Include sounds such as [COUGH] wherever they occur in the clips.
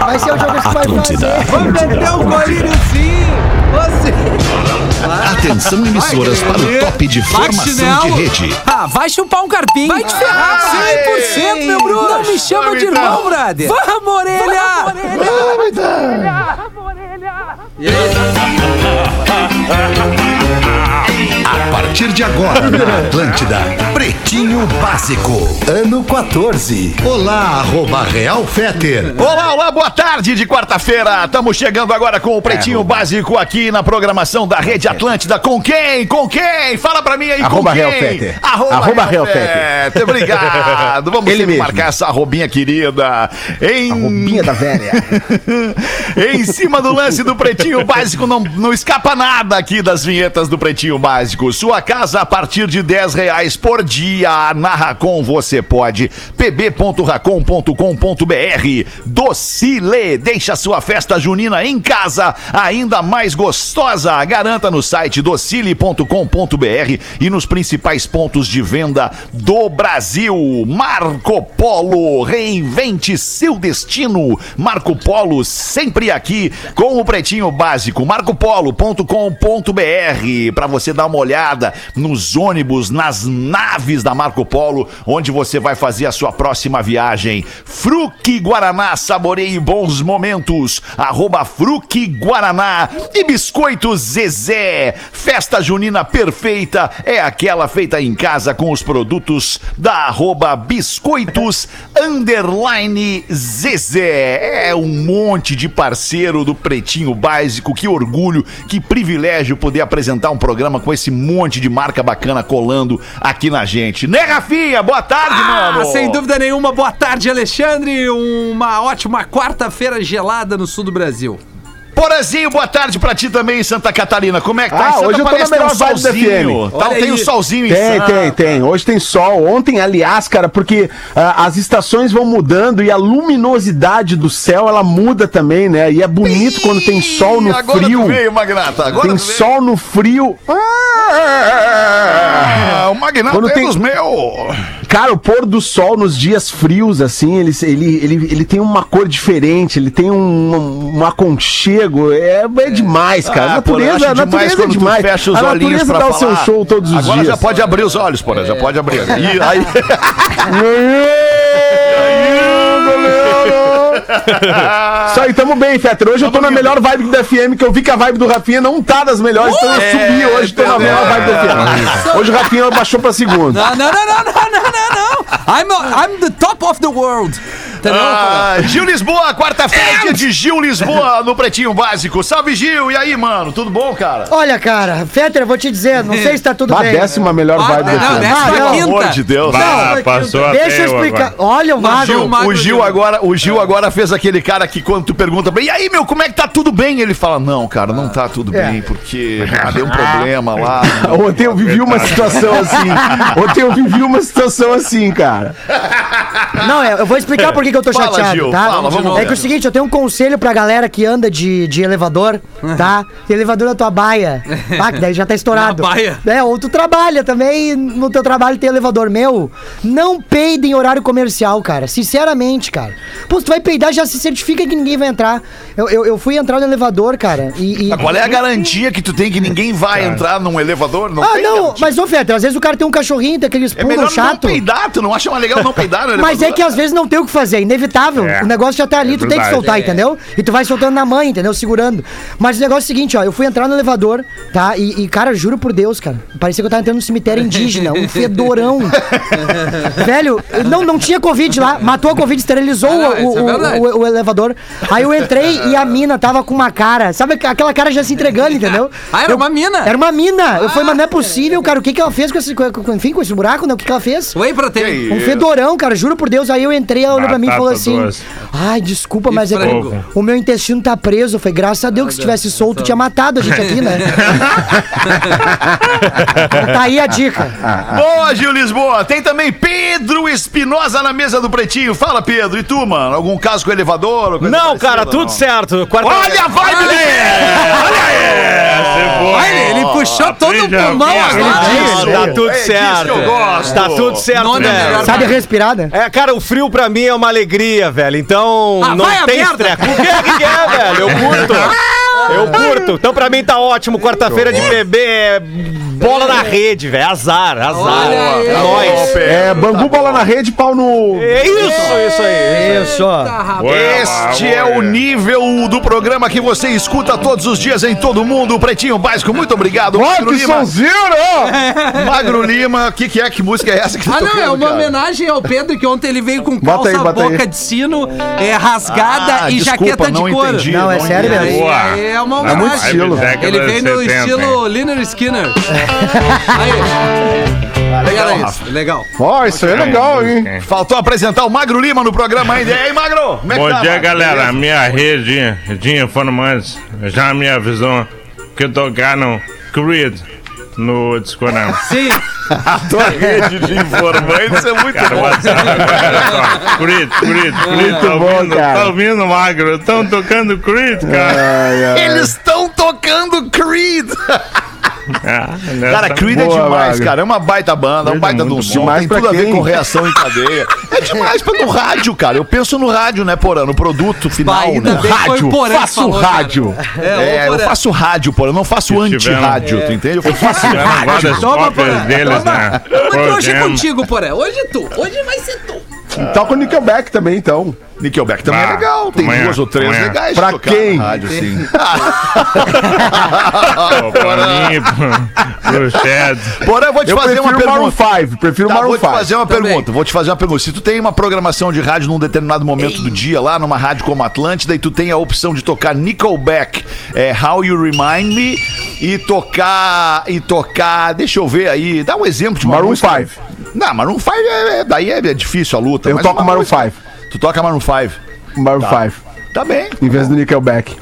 Vai ser o jogo que vai fazer. Vamos meter um golinho sim! Você! Atenção emissoras para o top de formação de rede. Ah, vai chupar um carpinho. Vai te ferrar. 100%, meu bruxo. Não me chama de irmão, brother. Vamos, orelha. A partir de agora, na [LAUGHS] Atlântida, Pretinho Básico, ano 14. Olá, arroba Real Feter. Olá, olá, boa tarde de quarta-feira. Estamos chegando agora com o Pretinho Básico aqui na programação da Rede Atlântida. Com quem? Com quem? Fala pra mim aí, Arroba com quem? Real Fetter. Arroba, Arroba Real Real Fetter. Obrigado. [LAUGHS] Vamos Ele sempre mesmo. marcar essa arrobinha querida. Em... Roubinha da velha. [LAUGHS] em cima do lance do Pretinho Básico, não, não escapa nada aqui das vinhetas do Pretinho Básico. Sua casa a partir de 10 reais por dia. Na Racon você pode. pb.racon.com.br Docile, deixa sua festa junina em casa ainda mais gostosa. Garanta no site docile.com.br e nos principais pontos de venda do Brasil. Marco Polo, reinvente seu destino. Marco Polo sempre aqui com o Pretinho Básico. marcopolo.com.br para você dar uma olhada nos ônibus, nas naves da Marco Polo, onde você vai fazer a sua próxima viagem. Fruque Guaraná, saboreie bons momentos. Arroba Fruque Guaraná e Biscoitos Zezé. Festa junina perfeita é aquela feita em casa com os produtos da arroba Biscoitos Underline Zezé. É um monte de parceiro do Pretinho Básico. Que orgulho, que privilégio poder apresentar um programa com esse monte de marca bacana colando aqui na gente. Né, Rafinha? Boa tarde, Ah, mano. sem dúvida nenhuma. Boa tarde, Alexandre. Uma ótima quarta-feira gelada no sul do Brasil. Porazinho, boa tarde pra ti também em Santa Catarina. Como é que tá? Ah, Em Santa hoje eu tô na ter um melhor vibe da. FM. Tá, tem um aí. solzinho em Tem, tem, tem. Hoje tem sol. Ontem, aliás, cara, porque ah, as estações vão mudando e a luminosidade do céu ela muda também, né? E é bonito quando tem sol no Agora frio. tu veio, Magnata. Agora Tem sol no frio. Ah, o Magnata Quando é tem- dos meus. Cara, o pôr do sol nos dias frios, assim, ele, ele, ele, ele tem uma cor diferente, ele tem um, um aconchego. É, é demais, cara. a Ah, eu natureza, acho a natureza é demais. fecha os a olhinhos pra dá o falar. seu show todos os Agora dias. já pode abrir os olhos, porra. Já pode abrir. [LAUGHS] E aí... [LAUGHS] Isso aí, tamo bem, Fetter. Hoje eu tô na melhor vibe da FM, que eu vi que a vibe do Rafinha não tá das melhores, então eu subi hoje, tô na melhor vibe da FM. Hoje o Rafinha baixou pra segunda. Não, não, não, não, não, não, não, não. I'm, a- I'm the top of the world. Entendeu? Ah, Gil Lisboa, quarta-feira, dia de Gil Lisboa no Pretinho Básico. Salve, Gil. E aí, mano? Tudo bom, cara? Olha, cara, Fetter, eu vou te dizer, não sei se tá tudo A bem. décima melhor Ah, vibe não, Ah, não. quinta. Pelo amor de Deus. Ah, passou a Deixa eu explicar. Olha o Magro. Gil, Magro, O Gil agora, o Gil agora fez aquele cara que quando tu pergunta pra ele, e aí, meu, como é que tá tudo bem? Ele fala, não, cara, não tá tudo É. bem, porque ah, deu um problema lá. [LAUGHS] Ontem eu vivi uma situação assim. [LAUGHS] Ontem eu vivi uma situação assim, cara. Não, é, eu vou explicar por que que eu tô Fala, chateado, Gil, tá? fala, vamos é que é o seguinte, eu tenho um conselho pra galera que anda de, de elevador, [LAUGHS] tá? Elevador na tua baia. Tá? Que daí já tá estourado. [LAUGHS] Na baia? É, ou tu trabalha também, no teu trabalho tem elevador. Meu, não peide em horário comercial, cara. Sinceramente, cara. Pô, se tu vai peidar, já se certifica que ninguém vai entrar. Eu, eu, eu fui entrar no elevador, cara, e... e- Ah, Qual é a garantia que tu tem que ninguém vai entrar num elevador? Não Ah, tem não, garantia. mas ô Fetter, às vezes o cara tem um cachorrinho, tem aqueles É pulos melhor não chato. peidar, tu não acha mais legal não peidar no elevador? Mas é que às vezes não tem o que fazer, é inevitável. É, o negócio já tá ali, é tu tem que verdade. soltar, É. entendeu? E tu vai soltando na mãe, entendeu? Segurando. Mas o negócio é o seguinte, ó, eu fui entrar no elevador, tá? E, e, cara, juro por Deus, cara, parecia que eu tava entrando no cemitério indígena, um fedorão. [LAUGHS] Velho, não, não tinha Covid lá, matou a Covid, esterilizou Ah, o, é o- verdade. o- o elevador. Aí eu entrei e a mina tava com uma cara, sabe aquela cara já se entregando, entendeu? Ah, era Eu- uma mina? Era uma mina. Eu falei, mas não é possível, cara, o que que ela fez com esse, com, com- enfim, com esse buraco, né? O que que ela fez? Whey protein. Um fedorão, cara, juro por Deus. Aí eu entrei, ela olhou pra mim e falou assim: doce. Ai, desculpa, E mas é que o meu intestino tá preso. Foi graças a Deus que se tivesse solto, tinha matado a gente aqui, né? [LAUGHS] tá aí a dica. Boa, Gil Lisboa. Tem também Pedro Espinosa na mesa do Pretinho. Fala, Pedro. E tu, mano? Algum caso com elevador? Não, parecida, cara, tudo não? certo. Quarta... Olha a vibe Essa é boa. Olha, ele puxou todo o a pulmão agora. agora. Tá tudo É certo. que eu gosto. Tá tudo certo, melhor Sabe a respirada? É, cara, o frio pra mim é uma alegria, velho. Então, Ah, não tem estresse. O que é que é, velho? Eu curto. [LAUGHS] Eu curto. Então, pra mim, tá ótimo. Quarta-feira de bebê é bola na rede, velho. Azar, azar. Olha. É nóis. É, Bangu, bola na rede, pau no... É isso, isso aí. Isso. Tá. Este é o nível do programa que você escuta todos os dias em todo mundo. Pretinho Básico, muito obrigado. Olha Magro que Lima. sonzeiro! [LAUGHS] Magro Lima, o que, que é? Que música é essa que tá Ah, não, tocando, é uma cara? homenagem ao Pedro, que ontem ele veio com Bota calça aí, bota boca aí. de sino, é, rasgada Ah, e desculpa, jaqueta de não couro. entendi. Não, é sério mesmo. é uma É homenagem. muito estilo. Ele veio no estilo Liner Skinner. Aí. legal, Rafa. isso, legal. Ó, isso aí é legal, hein? Faltou apresentar o Magro Lima no programa ainda. E aí, Magro? Como é que Bom tá, dia, Magro? galera. Beleza? Minha rede de informantes já me avisou que tocaram Creed no Discorama. Sim. [LAUGHS] A tua rede de informantes é muito Cara, boa. Creed, Creed, Creed, tá bom, ouvindo? cara. Tá ouvindo, Magro? Estão tocando Creed, cara. Ai, ai. Eles estão tocando Creed. [LAUGHS] Ah, nessa- Cara, Creed é demais, cara. É uma baita banda, é um é baita de um som. Tem tudo a pra ver quem? com reação em cadeia. É demais pra no rádio, cara. Eu penso no rádio, né, Porã? No produto final, ainda né? Rádio, faço falou, rádio. É, eu Porã. faço rádio, Porã. Eu não faço anti-rádio, tu entende? Eu faço várias Toma, Porã. deles, né? Mas hoje é contigo, Porã. Hoje é tu. Hoje vai ser tu. Toca o Nickelback também, então. Nickelback também é Ah, legal. Tem amanhã, duas ou três amanhã. legais Pra quem? na rádio, sim. [LAUGHS] Pô, Pra mim, pro- pro Chad. Porã, eu vou te Eu fazer uma prefiro Maroon pergunta. 5, prefiro Tá, Maroon vou te 5. fazer uma Também. pergunta, vou te fazer uma pergunta. Se tu tem uma programação de rádio num determinado momento do dia, lá numa rádio como Atlântida, e tu tem a opção de tocar Nickelback, é, How You Remind Me, e tocar. E tocar. Deixa eu ver aí, dá um exemplo de uma Maroon música. 5. Não, Maroon 5 é, é- daí é, é difícil a luta. Eu mas toco Maroon música- 5. Tu toca Maroon 5. Maroon 5. Tá bem. Em vez do Nickelback.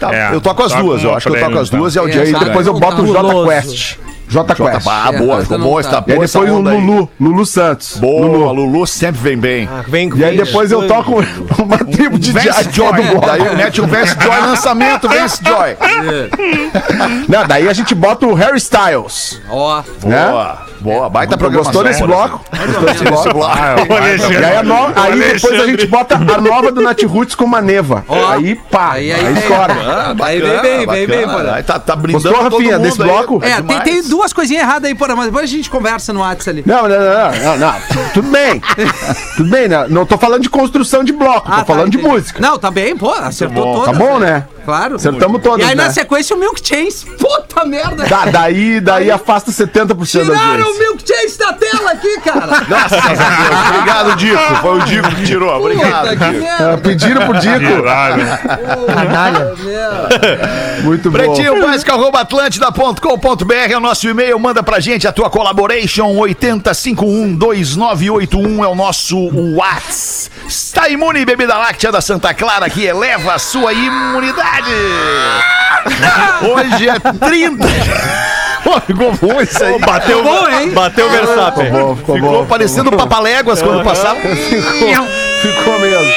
tá. É, eu toco as toca duas, eu acho que eu toco as duas e é o É, dia E aí depois eu boto tá o J guloso. Quest. J Quest. Ah, É, boa, essa ficou boa, tá. está E aí essa depois o. Lulu, Lulu Santos. Boa, Lulu. Lulu sempre vem bem. Ah, vem, E aí vem. depois eu toco [LAUGHS] uma tribo de Vance jazz Joy, do bloco. daí mete um Vance Joy lançamento, Vance Joy. Não, daí a gente bota o Harry Styles. Ó. Né? Boa, boa, baita programação. Gostou desse bloco? Gostou desse bloco? Ah, E Alexandre. aí, no- aí depois a gente bota a nova do Nat Roots com uma neva. Ó. Aí pá, aí, Aí, aí, estoura. Ah, Aí vem bem, vem bem. Aí tá, tá brindando Gostou, todo Rafinha, mundo desse aí. bloco? É, tem, tem duas coisinhas erradas aí, Porã, mas depois a gente conversa no WhatsApp ali. Não, não, não, não, não, tudo bem. Tudo bem, né? Não tô falando de construção de bloco, tô Ah, tá, falando de música. Não, tá bem, pô, acertou bom. todas. Tá bom, né? Claro. Acertamos todas, E aí, né? na sequência, o Milk Chase. Puta merda. Da- daí, daí afasta 70% da Tiraram o. Milk Chase da tela aqui, cara. [LAUGHS] Graças a Deus. Obrigado, Dico. Foi o Dico que tirou. Obrigado, Puta que Dico. Merda. pediram pro Dico. Tiraram. Canalha. Muito bom. Pretinho Básico, arroba atlântida.com.br é o nosso e-mail. Manda pra gente a tua collaboration. 80512981 é o nosso Whats. Está imune bebida láctea da Santa Clara que eleva a sua imunidade. Hoje é 30. Pô, Ficou bom isso aí. Bateu, Bom, hein? bateu o Verstappen. Ficou bom, ficou Ficou bom. parecendo papaléguas quando passava. Ficou, ficou mesmo.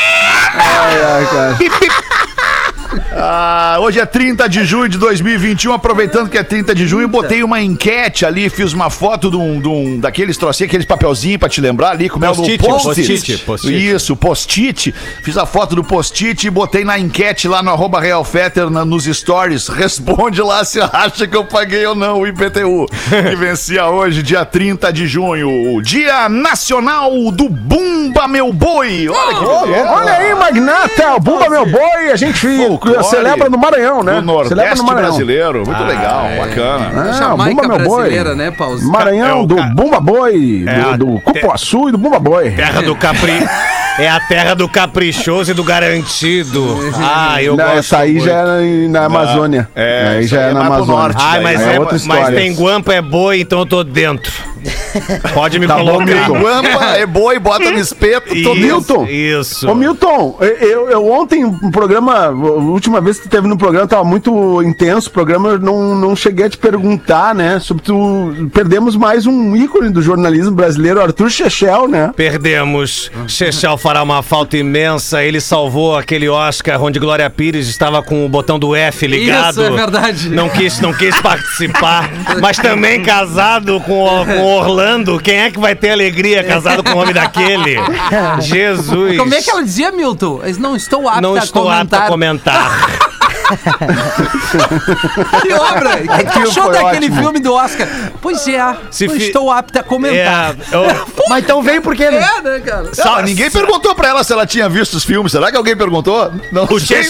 Ai, ai, cara. [LAUGHS] Ah, hoje é 30 de junho de 2021, aproveitando que é 30 de junho, botei uma enquete ali, fiz uma foto de um, de um- daqueles trocinhos, aqueles papelzinhos pra te lembrar ali, como é o Post-it, post-it, post-it. Isso, post-it. Fiz a foto do post-it e botei na enquete lá no arroba Real Fetter, na- nos stories. [LAUGHS] Responde lá se acha que eu paguei ou não o IPTU, que vencia hoje, dia 30 de junho, o Dia Nacional do Bumba Meu Boi. Olha que beleza. Olha aí, Magnata, o Bumba Meu Boi, a gente Folclore celebra no Maranhão, né? Celebra Nordeste brasileiro. Muito legal, bacana. Ah, Jamaica Bumba Meu Boi. né, Paulo? Maranhão, É o do ca- Bumba Boi, É do, do Cupuaçu e do Bumba Boi. Terra do Capri. [LAUGHS] É a terra do caprichoso e do garantido. [LAUGHS] Ah, eu Não, gosto. essa aí muito. já é na Amazônia. é, aí já é é na Amazônia. norte, Ai, mas, é, outra mas tem guampa é boi, então eu tô dentro. [LAUGHS] Pode me Tá bom, colocar. Milton. Guampa é boi, bota no espeto. Isso, Milton. Isso. Ô Milton, eu, eu ontem, um programa, a última vez que tu teve no programa, tava muito intenso o programa, eu não, não cheguei a te perguntar, né, sobre tu, perdemos mais um ícone do jornalismo brasileiro, Arthur Chechel, né? Perdemos. Chechel fará uma falta imensa. Ele salvou aquele Oscar onde Glória Pires estava com o botão do F ligado. Isso, é verdade. Não quis, não quis participar. [LAUGHS] mas também casado com, o- com Orlando, quem é que vai ter alegria casado com um homem daquele? [LAUGHS] Jesus. Como é que ela dizia, Milton? Eu Não estou apta Não a estou apto comentar. a comentar. [LAUGHS] [LAUGHS] Que obra! O que, que tu achou daquele ótimo. filme do Oscar? Pois é, Se não fi- estou apta a comentar. É, eu- Mas então veio por quê, né? É, né, cara? Não, ninguém perguntou pra ela se ela tinha visto os filmes. Será que alguém perguntou? Não o sei,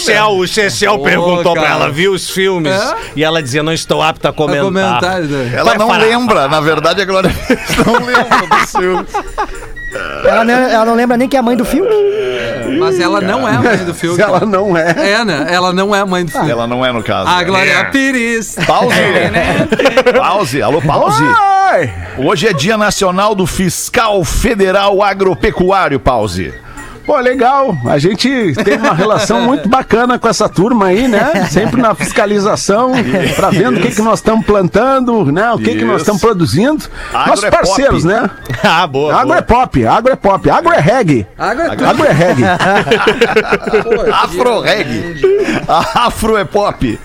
Chechel, o perguntou pra cara. ela, viu os filmes? É? E ela dizia, não estou apta a Pra comentar. comentar, né? Ela Vai não parar. lembra, na verdade a Glória não lembra dos filmes. [LAUGHS] Ela não, ela não lembra nem que é a mãe do filme. Mas ela não é a mãe do filme. Ela não é. É, né? Ela não é a mãe do filme. Ela não é no caso. A Glória Pires. Pause. Pause. Alô, pause. Hoje é Dia Nacional do Fiscal Federal Agropecuário, pause. Pô, legal. A gente tem uma relação [LAUGHS] muito bacana com essa turma aí, né? Sempre na fiscalização, pra vendo o que, que nós estamos plantando, né? O que, que nós estamos produzindo. Agro Nossos é parceiros, pop. né? [LAUGHS] Ah, boa. Agro boa. é pop, agro é pop, agro é reggae. Agro é. Agro é reggae. [LAUGHS] Afro reggae. Afro é pop.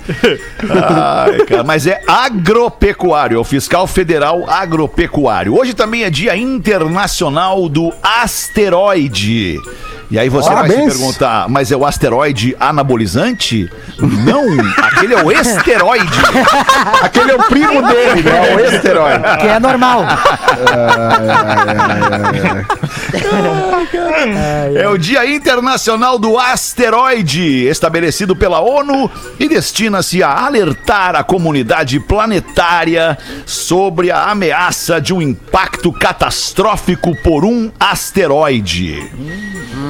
Ai, cara, mas é agropecuário, é o fiscal federal agropecuário. Hoje também é dia internacional do asteroide. E aí você vai Parabéns. se perguntar, mas é o asteroide anabolizante? Não, aquele é o esteroide. [LAUGHS] Aquele é o primo dele, né? O [LAUGHS] esteroide. Que é normal. [LAUGHS] É o Dia Internacional do Asteroide, estabelecido pela ONU e destina-se a alertar a comunidade planetária sobre a ameaça de um impacto catastrófico por um asteroide.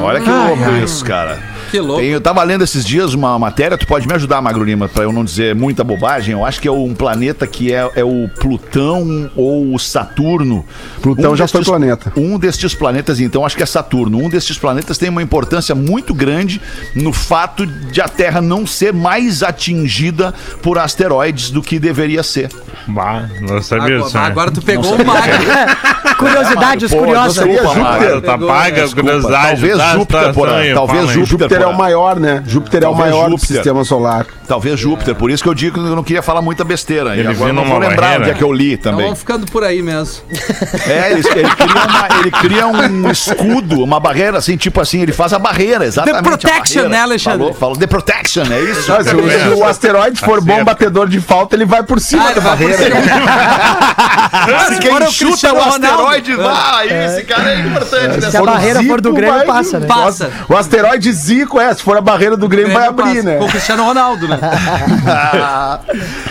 Olha que louco isso, cara. Que louco. Tem- eu tava lendo esses dias uma matéria, tu pode me ajudar, Magro Lima, pra eu não dizer muita bobagem. Eu acho que é um planeta que é, é o Plutão ou o Saturno. Plutão já foi planeta. Um destes planetas, então, acho que é Saturno. Um destes planetas tem uma importância muito grande no fato de a Terra não ser mais atingida por asteroides do que deveria ser. Bah, não sabia. Agora, né? agora tu pegou o magro. [LAUGHS] Curiosidade, os Pô, curiosos. seria desculpa, Júpiter. Tá paga a Desculpa, curiosidade. talvez da Júpiter, situação Porã, aí, talvez. Júpiter. Júpiter é o maior, né? Júpiter é o Talvez maior do Júpiter. sistema solar. Talvez Júpiter, por isso que eu digo que eu não queria falar muita besteira. E Ele agora viu não vou lembrar barreira. onde é que eu li Então também. vamos ficando por aí mesmo. [LAUGHS] É, ele, ele cria uma- ele cria um escudo, uma barreira, assim, tipo assim, ele faz a barreira, exatamente. The protection, né, Alexandre? Falou, falou, The Protection, é isso? Ah, se, o, se o asteroide for bom batedor de falta, ele vai por cima Ah, da barreira. Se [LAUGHS] Se quem o chuta o asteroide, vai, esse cara é importante. Se Né? a barreira for do Grêmio, passa, né? Passa. O asteroide Zico, é, se for a barreira do Grêmio, vai abrir, né? Com o Cristiano Ronaldo, né?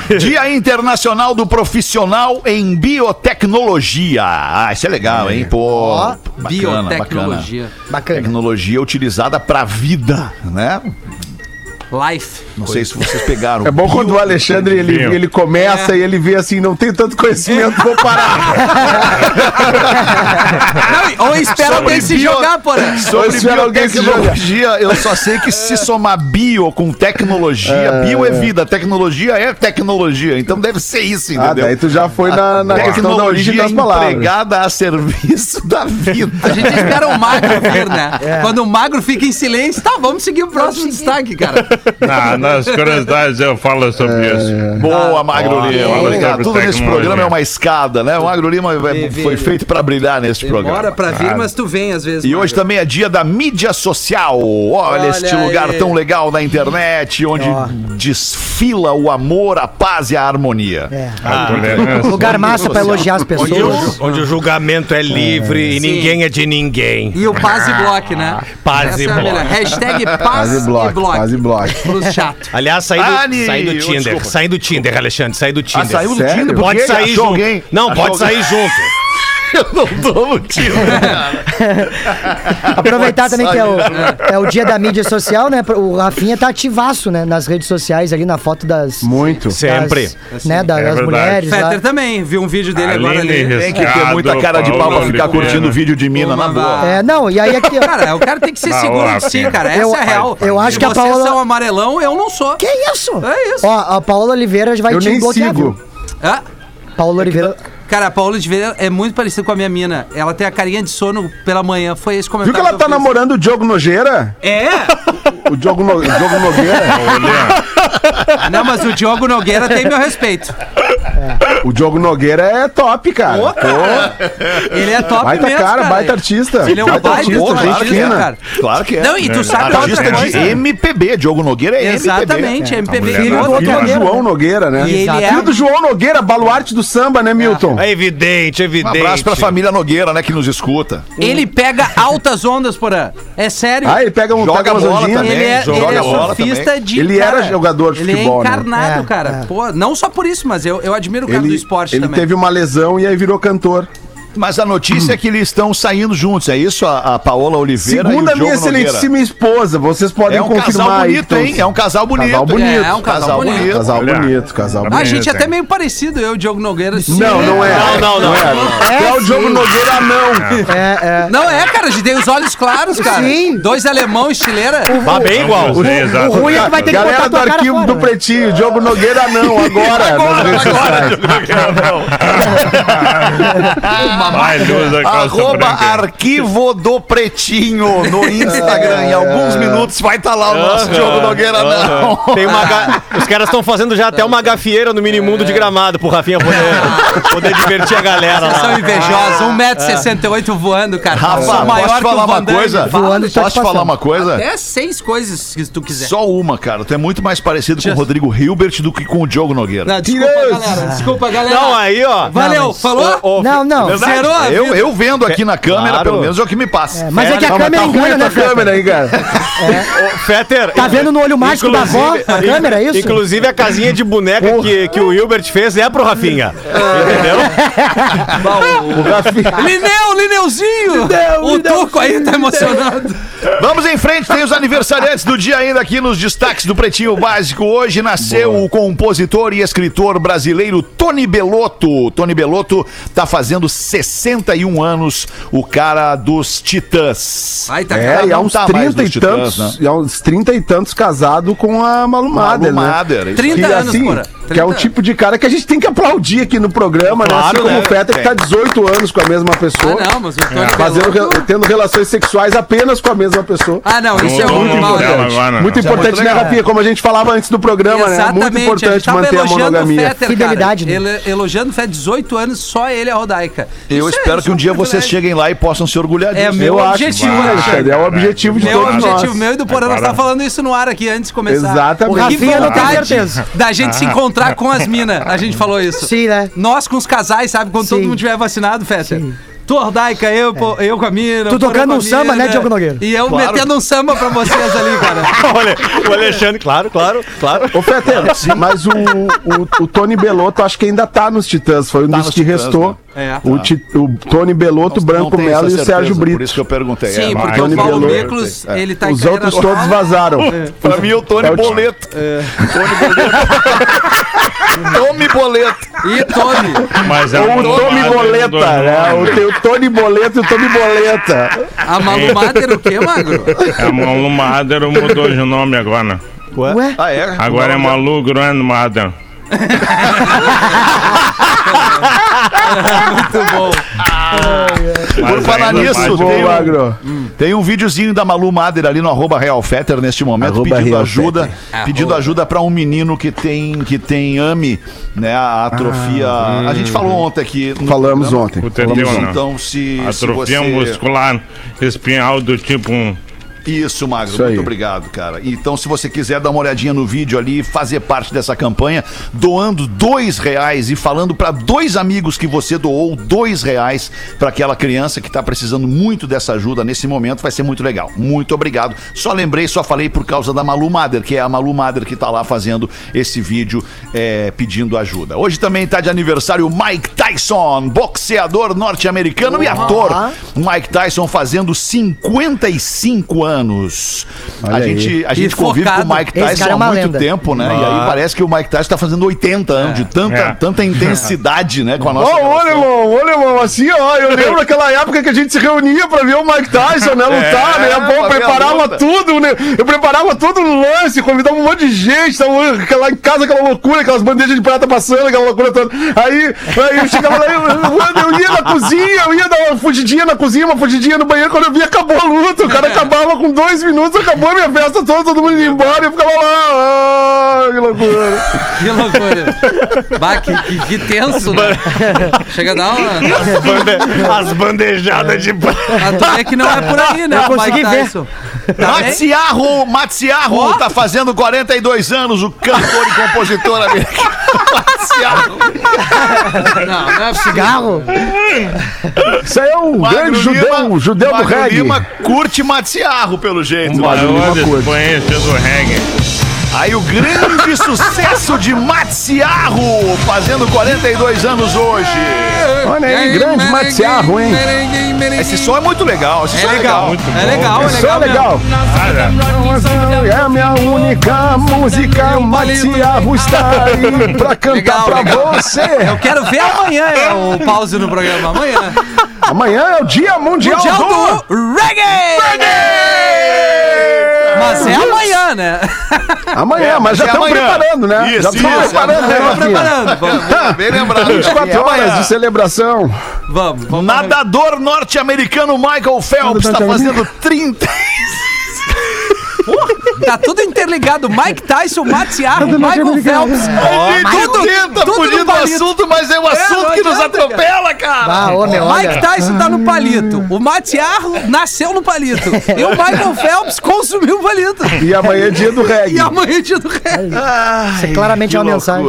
[LAUGHS] Dia Internacional do Profissional em Biotecnologia. Ah, isso é legal, hein? Pô, bacana, bacana. Biotecnologia. Bacana. Tecnologia utilizada pra vida, né? Life. Não sei se vocês pegaram. É bom quando o Alexandre ele, ele começa e ele vê assim, não tem tanto conhecimento, vou parar. [LAUGHS] Não, ou espera alguém se jogar. Sobre Ou se alguém se biotecnologia, eu só sei que se somar bio com tecnologia, bio é vida, tecnologia é tecnologia. Então deve ser isso, Ah, entendeu? daí tu já foi na, na questão da origem Tecnologia das palavras. empregada a serviço da vida. A gente espera o magro vir, né? Quando o magro fica em silêncio, tá, vamos seguir o próximo destaque, cara. [LAUGHS] Na- nas curiosidades eu falo sobre É. isso. Boa, Magro Ó, Lima. sobre Tudo nesse programa é uma escada, né? O Magro Lima é- foi feito pra brilhar nesse programa. Demora pra vir, mas tu vem às vezes. E hoje magro. também é dia da mídia social. Olha, Olha este lugar aí. tão legal da internet, onde desfila o amor, a paz e a harmonia. É. A tolerância. Lugar massa pra elogiar as Onde, pessoas. o, onde o julgamento é livre e Sim. ninguém é de ninguém. E o paz e bloco, né? Paz Essa e é bloco. Hashtag paz, Paz e bloco, e bloco. paz e bloco. Pros chatos. [LAUGHS] Aliás, saí do, Ani, saí do Tinder. Saí do Tinder, Alexandre. Saí do Tinder. Ah, saiu do Sério? Tinder? Pode sair junto. alguém? Não, Achou pode alguém? sair junto. [LAUGHS] Eu não no Tinder, cara. Aproveitar também que é o, é o dia da mídia social, né? O Rafinha tá ativaço, né? Nas redes sociais ali na foto das. Muito. Sempre. das, né, das, É das verdade. mulheres. lá. Fetter também, viu um vídeo dele agora Aline ali. Tem que ter muita cara de pau pra ficar curtindo vídeo de mina na boa. É, não, e aí aqui. [LAUGHS] Cara, o cara tem que ser Ah, seguro de si, Rafinha. cara. Essa Eu- é a real. eu acho que a vocês Paola- são amarelão, eu não sou. Que isso? É isso. Ó, a Paola Oliveira vai Eu te nem bloquear, sigo. viu? Ah, Paola Oliveira. Cara, a Paula de Vera é muito parecida com a minha mina. Ela tem a carinha de sono pela manhã. Foi esse Viu comentário. que ela tá namorando o Diogo Nogueira? É? O Diogo, no, o Diogo Nogueira? [LAUGHS] Não, mas o Diogo Nogueira tem meu respeito. O Diogo Nogueira é top, cara. Pô, cara. Ele é top Baita mesmo, cara, baita artista. Ele é um baita artista, artista, gente claro que é, fina. cara. Claro que é. Não, e tu sabe outra Artista coisa. de MPB, Diogo Nogueira é Exatamente, MPB. MPB. não- do outro Filho do João Nogueira, né? E ele é- Filho do João Nogueira, baluarte do samba, né, Milton? É evidente, Um evidente. abraço pra família Nogueira, né, que nos escuta. Ele pega altas ondas, porã. É sério. Ah, ele pega um Joga bola também. ele é, joga ele é surfista de. Ele era jogador de ele futebol, é né? encarnado, É, cara. é. Pô, não só por isso, mas eu, eu admiro o cara do Ele, esporte ele também. teve uma lesão e aí virou cantor. Mas a notícia é que eles estão saindo juntos, é isso? A, a Paola Oliveira Segundo e a o minha Diogo Nogueira. excelentíssima esposa, vocês podem É um confirmar casal aí. bonito, que hein? É um casal bonito. Casal bonito. É, um casal bonito. Casal Olha, bonito, casal tá bonito. a gente Bonito, até meio parecido, eu, o Diogo Nogueira. sim. Não, não é. Não, não, não. é. É, o Diogo Nogueira não. É, é. Não é, cara, a gente tem os olhos claros, cara. Sim. Dois alemão estileira. Tá bem igual. Não sei, exato. O ruim é que vai ter que botar Galera a do tua cara arquivo fora, do né? Pretinho, Diogo Nogueira não, agora, nas redes sociais. Vai, Arroba branca. arquivo do Pretinho no [LAUGHS] Instagram. Em alguns minutos vai estar lá o nosso Diogo Nogueira, não. Tem uma ga- Os caras estão fazendo já até uma gafieira no minimundo de gramado pro Rafinha poder, [LAUGHS] poder divertir a galera Vocês são lá. invejosos. 1,68m voando, cara. Rafa, posso maior te que o falar uma coisa? Voando, deixa- tá Posso te falar uma coisa? Até seis coisas se tu quiser. Só uma, cara. Tu é muito mais parecido com o Rodrigo Hilbert do que com o Diogo Nogueira. Não, desculpa, galera. Desculpa, galera. Não, aí, ó. Valeu, Não, mas- falou? Não, não. Verdade? Zerou a eu, vida. eu vendo aqui na câmera, Claro. pelo menos é o que me passa. Mas é que a Não, mas câmera tá ruim engana, a né, tua Fetter? câmera aí, cara. Ô, Fetter. Tá vendo no olho mágico da avó a câmera, é isso? Inclusive a casinha de boneca que, que o Hilbert fez é pro Rafinha. Entendeu? O Rafinha. Lineu, Lineuzinho! o turco aí tá emocionado. Vamos em frente, tem os aniversariantes do dia ainda aqui nos destaques do Pretinho Básico. Hoje nasceu o compositor e escritor brasileiro Tony Belotto. Tony Belotto tá fazendo 61 anos, o cara dos Titãs. Vai, tá É, e há uns tá mais 30 e Titãs, tantos, e há uns 30 e tantos casado com a Malu Mader, Malu né? Mader, isso 30 que, anos, assim, porra. Que é um 30. tipo de cara que a gente tem que aplaudir aqui no programa, né? Assim Claro, como né? o Fetter, que tá 18 anos com a mesma pessoa. Ah, não, mas o Tony Fazendo, Belotto- re- tendo relações sexuais apenas com a mesma pessoa. Ah, não, isso é agora. Muito Isso é importante, muito né, legal. Rafinha? Como a gente falava antes do programa, né? Muito a gente importante tava manter a o monogamia. Fetter, Fidelidade, cara. né? Elogiando o Fetter, 18 anos, só ele é a Rodaica. Eu Isso é- espero isso que é um dia vocês cheguem lá e possam se orgulhar É disso. meu Eu acho, objetivo, vai, Alexandre. Alexandre, é o objetivo de Meu todos objetivo, nós. meu e do Porã, nós tá falando isso no ar aqui antes de começar. Exatamente. O Rafinha não tem vontade certeza. Da gente se encontrar com as minas. A gente falou isso. Sim, né? Nós com os casais, sabe? Quando todo Sim. mundo tiver vacinado, Fetter. Tu, Ordaica, eu, pô, eu com a mina. Tu tocando um samba, né, Diogo Nogueira? E eu Claro. metendo um samba pra vocês ali, cara. [LAUGHS] Olha, o Alexandre, claro, claro, claro. Ô, Fetter, mas o, o, o Tony Belotto acho que ainda tá nos Titãs. Foi um Tá dos que Titãs, restou. né? É. O, ti- o Tony Belotto, Não Branco Melo e o Sérgio Brito. Por isso que eu perguntei. Sim, É, porque Tony o Paulo Miklos, é. ele tá Os outros todos vazaram. Pra mim, o Tony É Boleto. Tony Boleto. [LAUGHS] Tome Boleto. E Tony. Mas é Ou o Tony Boleta, né? O, tem o Tony Boleta e o Tony Boleta. A Malu Mader o quê, Magro? É Malu Mader mudou de nome agora. Ué? Ah, é? Agora é Malu Grandmother. [LAUGHS] Muito bom. Por falar nisso, tem um-. Tem um videozinho da Malu Mader ali no arroba Real Fetter neste momento, Arroba pedindo Real ajuda, Fetter. pedindo Arroba. ajuda para um menino que tem que tem AME, né, a atrofia. a gente falou ontem aqui. Falamos programa. ontem. Falamos não. Então, se, se Atrofia você... muscular espinhal do tipo 1. Isso, Magro, Isso muito obrigado, cara. Então, se você quiser dar uma olhadinha no vídeo ali, fazer parte dessa campanha, doando dois reais e falando para dois amigos que você doou dois reais para aquela criança que está precisando muito dessa ajuda nesse momento, vai ser muito legal. Muito obrigado. Só lembrei, só falei por causa da Malu Mader, que é a Malu Mader que tá lá fazendo esse vídeo é, pedindo ajuda. Hoje também tá de aniversário o Mike Tyson, boxeador norte-americano e ator. Mike Tyson fazendo 55 anos. Olha a gente, a E gente convive focado. com o Mike Tyson é há muito lenda. tempo, né? E Ah. aí parece que o Mike Tyson tá fazendo 80 anos, de tanta, É. tanta [LAUGHS] intensidade, né? Com a nossa. ô, ô, irmão, assim, ó, eu [LAUGHS] lembro daquela época que a gente se reunia pra ver o Mike Tyson, né, [LAUGHS] lutar, É, né, pô, ver a preparava tudo, né, eu preparava todo o lance, convidava um monte de gente, tava aquela, em casa aquela loucura, aquelas bandejas de prata passando, aquela loucura toda, aí, aí eu chegava lá, eu, eu, eu ia na cozinha, eu ia dar uma fugidinha na cozinha, uma fugidinha no banheiro, quando eu vi, acabou a luta, o cara acabava com com dois minutos, acabou a minha festa toda, todo mundo indo embora e eu ficava lá. Ah, que loucura. [LAUGHS] Que loucura. Bah, que, que, que tenso, né? Chega a dar uma. Bande- As bandejadas de. Ah, tu vê que não é por aí, né? Eu consegui Mike ver. Tyson. Tá bem? Matsiarro, Matsiarro Ó. tá fazendo 42 anos, o cantor e compositor americano. [LAUGHS] Matsiarro. Não, não é possível. Cigarro? Isso aí é o Magro grande judeu, Lima- judeu do Magro reggae. Lima curte Matsiarro, pelo jeito. O Magro Lima maior curte. expoente do reggae. Aí o grande [LAUGHS] sucesso de Matsiarro, fazendo 42 anos hoje. Olha aí, grande Matsiarro, hein? Esse som é muito legal, esse É som é legal, legal. é legal, é Isso é legal. legal. É a minha única música, Matsiarro está aí pra cantar Legal, pra legal. você. Eu quero ver amanhã [LAUGHS] é, o pause no programa. Amanhã. Amanhã é o Dia Mundial, Mundial do... do Reggae! Mas é amanhã, né? Amanhã, mas já é estão amanhã. preparando, né? Isso, já estão isso, preparando, né, preparando. Vamos, Bem [LAUGHS] lembrado. 24 horas de celebração. vamos. vamos. Nadador norte-americano Michael Phelps está fazendo 30. [LAUGHS] Tá tudo interligado. Mike Tyson, Matsiarro, Michael Phelps. Tudo, tenta tudo fugir no do assunto, mas é um assunto não que nos atropela, cara. Ah, ô, meu, Mike. Tyson tá no palito. O Matsiarro nasceu no palito. E o Michael Phelps consumiu o palito. E amanhã é dia do reggae. E amanhã é dia do reggae. Isso é claramente uma mensagem.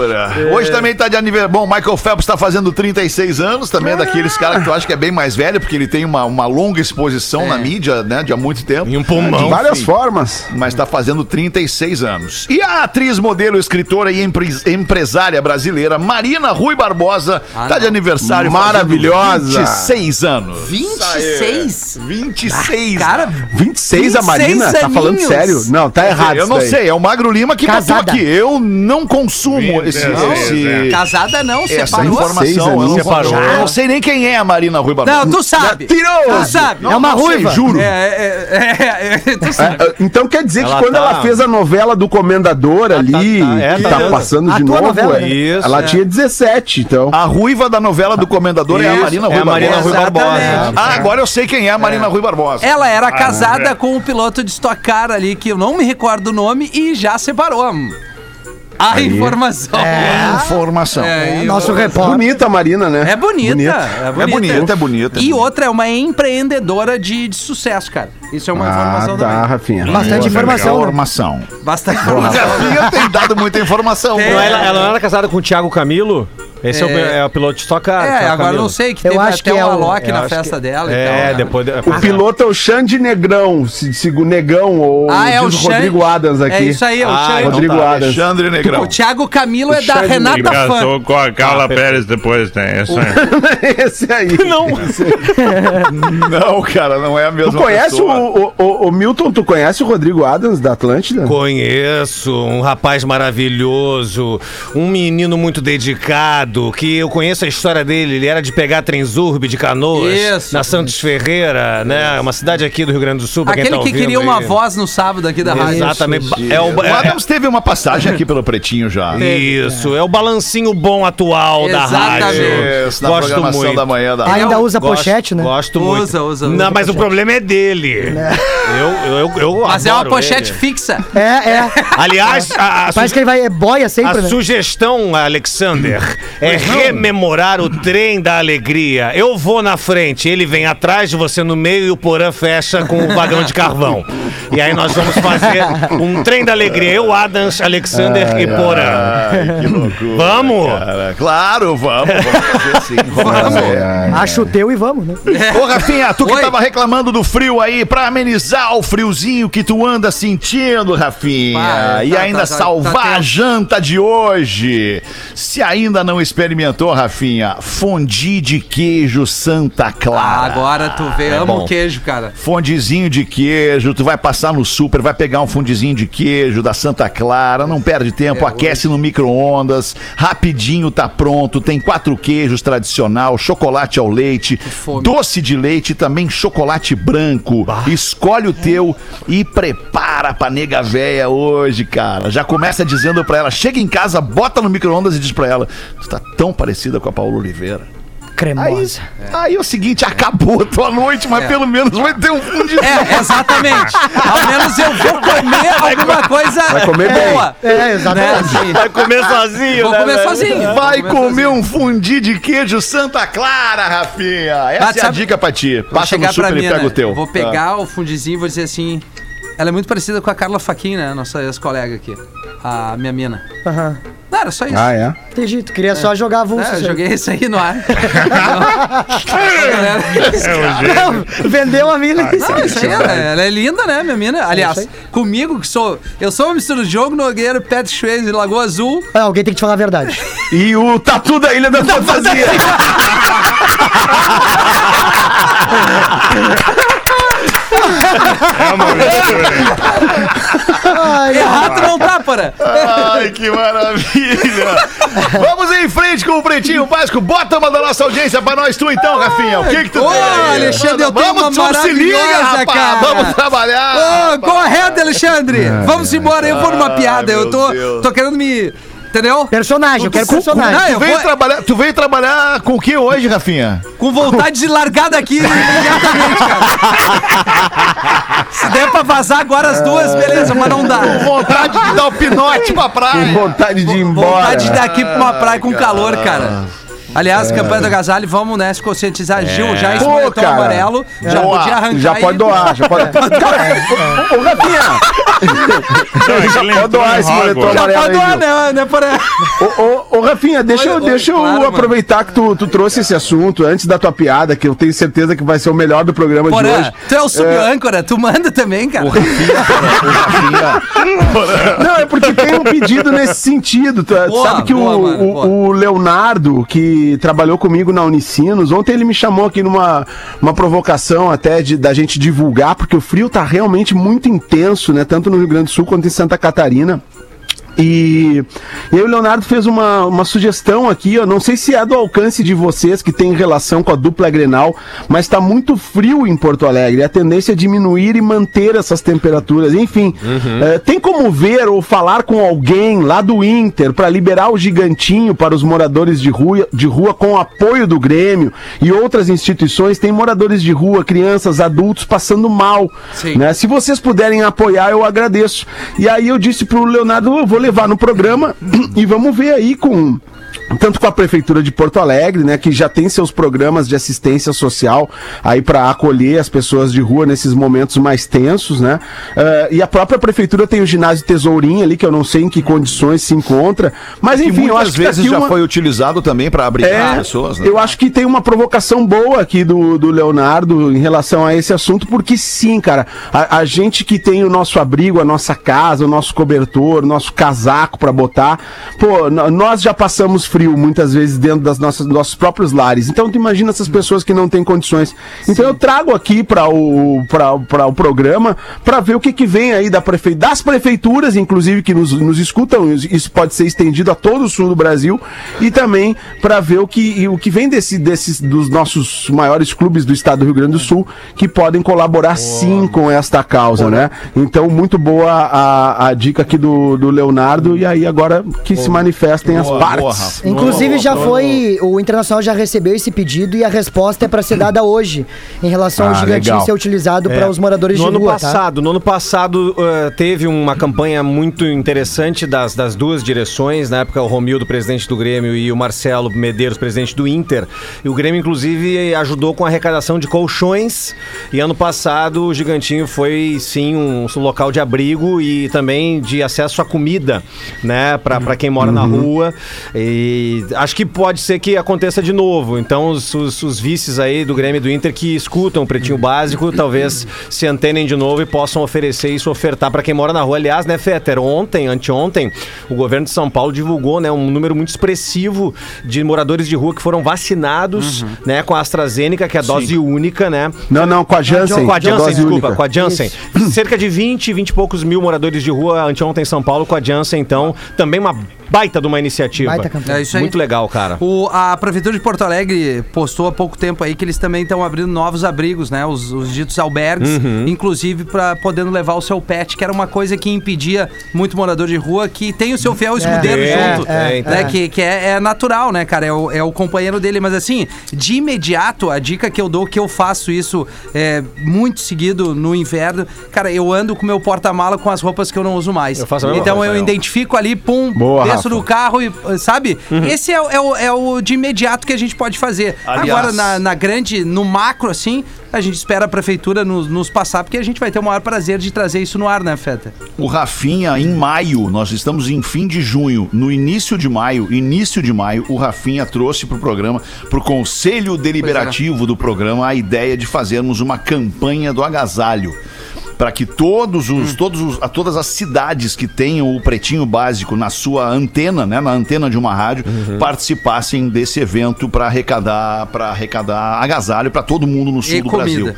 Hoje também tá de aniversário. Bom, Michael Phelps tá fazendo 36 anos, também é daqueles caras que tu acha que é bem mais velho, porque ele tem uma, uma longa exposição na mídia, né, de há muito tempo. E um De pulmão. várias Enfim. formas. Mas tá fazendo 36 anos. E a atriz, modelo, escritora e empre- empresária brasileira Marina Rui Barbosa tá de aniversário. Maravilhosa. 26 anos. 26? 26. Cara, 26 a 26 Marina? Tá falando aninhos. sério? Não, tá errado Eu não sei, é o Magro Lima que Casada. botou aqui. Eu não consumo esse, Não, esse- casada não, essa separou. informação. Eu não, Separou. eu não sei nem quem é a Marina Rui Barbosa. Não, tu sabe. Mentiroso. Tu sabe. É uma não sei, ruiva. juro. É, é, é, é, tu sabe. É, Então quer dizer Ela que quando tá- ela fez a novela do Comendador ali, tá- é, que tá tá, vendo? passando de novo, novela, é, né? Isso, ela é. tinha 17, então. A ruiva da novela do Comendador é a Isso, Marina Rui é a Marina Barbosa. Rui Barbosa. Ah, agora eu sei quem é a Marina Rui Barbosa. Ela era casada com o piloto de Stock Car ali, que eu não me recordo o nome, e já separou. A informação. Informação. É, e- Nosso repórter. Bonita a Marina, né? É bonita, Bonita. é É bonita. bonita, é bonita. E outra é uma empreendedora de, de sucesso, cara. Isso é uma Ah, informação tá, também. Rafinha. Bastante informação. né? Informação. Bastante A informação. Rafinha tem dado muita informação. Não, ela, ela não era casada com o Thiago Camilo? Esse é, o, É. é o piloto de Stock Car. É, agora eu Camilo. não sei, que Eu teve acho até que é o- Alok na festa que- dela e É, tal. né? depois. O piloto é o Xande Negrão, se, se, o Negão, ou Ah, é o Xande- Rodrigo Adams aqui. É isso aí, é o Ah, Xande. então Rodrigo tá. Adams. Alexandre Negrão. O Thiago Camilo é da Xande Renata Fã. casou com a Carla Ah, Pérez depois, tem. Isso aí. [LAUGHS] Esse aí. [LAUGHS] Não. Não, cara, não é a mesma Tu conhece o, o, o Milton, tu conhece o Rodrigo Adams da Atlântida? Conheço um rapaz maravilhoso, um menino muito dedicado, que eu conheço a história dele. Ele era de pegar Transurb de Canoas, Isso. na Santos Ferreira, né? Uma cidade aqui do Rio Grande do Sul, pra quem Aquele tá que ouvindo queria uma aí. voz no sábado aqui da rádio. Exatamente. É o, O é- Adams teve uma passagem aqui pelo Pretinho já. Isso, é o balancinho bom atual da Exatamente. rádio. Isso, na Gosto programação muito. da manhã da Ainda usa Gosto- pochete, né? Gosto Usa, muito. usa, usa Não, mas o pochete. problema é dele. Eu, eu, eu, eu Mas é uma adoro pochete ele. fixa. É, é. Aliás, a, a Parece que ele vai é boia A sempre, né? sugestão, Alexander, é rememorar o trem da alegria. Eu vou na frente, ele vem atrás de você no meio e o Porã fecha com o vagão de carvão. E aí nós vamos fazer um trem da alegria. Eu, Adams, Alexander e Porã. Ai, que loucura. Vamos? cara. Claro, vamos. Vamos fazer sim. Vamos. fazer. Acho o teu e vamos, né? Ô, Rafinha, tu que Oi. tava reclamando do frio aí, pra amenizar o friozinho que tu anda sentindo, Rafinha, Ah, e tá, ainda tá, tá, salvar tá a tenso. janta de hoje. Se ainda não experimentou, Rafinha, fondue de queijo Santa Ah, Clara. agora tu vê, É amo bom. queijo, cara. Fondezinho de queijo, tu vai passar no super, vai pegar um fundizinho de queijo da Santa Clara, não perde tempo, É, aquece no micro-ondas, rapidinho tá pronto, tem quatro queijos tradicional, chocolate ao leite, doce de leite e também chocolate branco. Escolhe o teu e prepara pra nega véia hoje, cara. Já começa dizendo pra ela, chega em casa, bota no micro-ondas e diz pra ela, tu tá tão parecida com a Paula Oliveira. Cremosa. Aí é o seguinte, acabou a tua noite, mas pelo menos vai ter um fundinho. É, exatamente. Ao menos eu vou comer alguma coisa comer bem. boa. É, exatamente. Né? Vai comer sozinho, Vou né, comer velho? sozinho. Vai comer comer um fundi de queijo Santa Clara, Rafinha. Essa Ah, é a sabe- dica pra ti. Passa no super e mim, pega né? o teu. Vou pegar o fundizinho e vou dizer assim. Ela é muito parecida com a Carla Faquin, né? Nossa ex-colega aqui. A minha mina. Aham. Não, era só isso. Ah, é? Entendi, tu queria só jogar avulso. É, eu joguei isso aí no ar. [LAUGHS] É o jeito. Vendeu a mina. Não, isso aí, ela, ela é linda, né, minha mina? Aliás, comigo, que sou. Eu sou uma mistura de jogo, Nogueira, Pet Schweiz e Lagoa Azul. Ah, alguém tem que te falar a verdade. E o tatu da Ilha da Fantasia. [LAUGHS] É uma mistura. Ai, Errado não tá, para. Ai, que maravilha! Vamos em frente com o Pretinho Básico. Bota uma da nossa audiência pra nós, tu então, Rafinha. O que que tu Ô, tem? Alexandre, eu tenho Vamos, uma se liga, rapaz. cara. Vamos trabalhar. Ô, correto, Alexandre! Vamos embora, eu vou numa Ai, piada. Eu tô, Deus. tô querendo me. Entendeu? personagem, eu quero Não, personagem. eu Tu veio, vou- trabalhar, tu veio trabalhar com o que hoje, Rafinha? Com vontade de largar daqui imediatamente, cara. Se der pra vazar agora as duas, beleza, mas não dá. Vontade de dar o pinote pra Com praia. vontade de ir embora. Vontade de ir daqui pra uma praia com calor, cara. Aliás, campanha do agasalho, vamos, né, se conscientizar. Gil, já Pô, moletom cara. amarelo, já Boa. podia arrancar Já pode doar, já pode. [LAUGHS] Cara, ô, ô, Rafinha, é já pode doar esse moletom Hogwarts. Já amarelo pode doar, né, né, por aí. Ô, ô, Rafinha, deixa, eu, Oi, oi, deixa eu claro, mano. aproveitar que tu, tu trouxe esse assunto antes da tua piada, que eu tenho certeza que vai ser o melhor do programa de hoje. tu é o sub-âncora, tu manda também, cara. Não, é porque tem um pedido nesse sentido. Tu, tu Boa, sabe que boa, o, mano, o- o Leonardo, que trabalhou comigo na Unicinos, ontem ele me chamou aqui numa uma provocação até de, da gente divulgar, porque o frio tá realmente muito intenso, né? Tanto no Rio Grande do Sul quanto em Santa Catarina. E, e aí o Leonardo fez uma, uma sugestão aqui, eu não sei se é do alcance de vocês que tem relação com a dupla Grenal, mas está muito frio em Porto Alegre. A tendência é diminuir e manter essas temperaturas. Enfim, eh, tem como ver ou falar com alguém lá do Inter para liberar o gigantinho para os moradores de rua, de rua com o apoio do Grêmio e outras instituições? Tem moradores de rua, crianças, adultos passando mal. Né? Se vocês puderem apoiar, eu agradeço. E aí eu disse pro Leonardo, eu vou levar no programa [CLEARS THROAT] e vamos ver aí com tanto com a prefeitura de Porto Alegre, né, que já tem seus programas de assistência social aí para acolher as pessoas de rua nesses momentos mais tensos, né? Eh, e a própria prefeitura tem o ginásio Tesourinho ali que eu não sei em que condições se encontra, mas Que enfim, eu acho que vezes já uma... foi utilizado também pra abrigar É, pessoas, né? eu acho que tem uma provocação boa aqui do, do Leonardo em relação a esse assunto, porque sim, cara, a, a gente que tem o nosso abrigo, a nossa casa, o nosso cobertor, o nosso casaco pra botar, pô, nós já passamos frio muitas vezes dentro das nossas nossos próprios lares. Então tu imagina essas pessoas que não têm condições. Então eu trago aqui para o para o programa para ver o que que vem aí da prefe... das prefeituras, inclusive que nos, nos escutam, isso pode ser estendido a todo o sul do Brasil e também para ver o que o que vem desse desses dos nossos maiores clubes do estado do Rio Grande do Sul que podem colaborar sim com esta causa, né? Então muito boa a, a dica aqui do, do Leonardo e aí agora que se manifestem as partes. Inclusive já foi, o Internacional já recebeu esse pedido e a resposta é pra ser dada hoje, em relação ao Ah, gigantinho legal. ser utilizado É. para os moradores no de ano rua, tá? passado, No ano passado eh, teve uma campanha muito interessante das, das duas direções. Na época, o Romildo, presidente do Grêmio, e o Marcelo Medeiros, presidente do Inter. E o Grêmio, inclusive, ajudou com a arrecadação de colchões. E ano passado, o Gigantinho foi, sim, um, local de abrigo e também de acesso à comida, né? Pra quem mora na rua. E acho que pode ser que aconteça de novo. Então, os, os, os vices aí do Grêmio e do Inter que escutam o Pretinho Básico, talvez se antenem de novo e possam oferecer isso, ofertar para quem mora na rua. Aliás, né, Fetter, ontem, anteontem, o governo de São Paulo divulgou, né, um número muito expressivo de moradores de rua que foram vacinados, né, com a AstraZeneca, que é a dose única, né? Não, não, com a Janssen. Com a é Janssen, dose desculpa, única. com a Janssen. Cerca de 20, 20 e poucos mil moradores de rua anteontem em São Paulo com a Janssen, então, também uma baita de uma iniciativa. Baita campanha. É isso aí. Muito legal, cara. O, a Prefeitura de Porto Alegre postou há pouco tempo aí que eles também estão abrindo novos abrigos, né? Os, os ditos albergues, Uhum. inclusive para podendo levar o seu pet, que era uma coisa que impedia muito morador de rua que tem o seu fiel escudeiro É, junto. é, né? é. Que, que é, é natural, né, cara? É o, é o companheiro dele. Mas assim, de imediato, a dica que eu dou, que eu faço isso é, muito seguido no inverno, cara, eu ando com meu porta-mala com as roupas que eu não uso mais. Eu faço a mesma então coisa, eu identifico ali, pum, Boa, Rafa. do carro e, sabe? Esse é, o- é o, é o de imediato que a gente pode fazer. Aliás- Agora, na, na grande, no macro, assim, a gente espera a prefeitura nos, nos passar, porque a gente vai ter o maior prazer de trazer isso no ar, né, Feta? O Rafinha, em maio, nós estamos em fim de junho, no início de maio, início de maio, o Rafinha trouxe pro programa, pro conselho deliberativo do programa, a ideia de fazermos uma campanha do agasalho. Para que todos os, todos os, a todas as cidades que tenham o pretinho básico na sua antena, né, na antena de uma rádio, participassem desse evento para arrecadar, para arrecadar agasalho para todo mundo no sul E do comida. Brasil.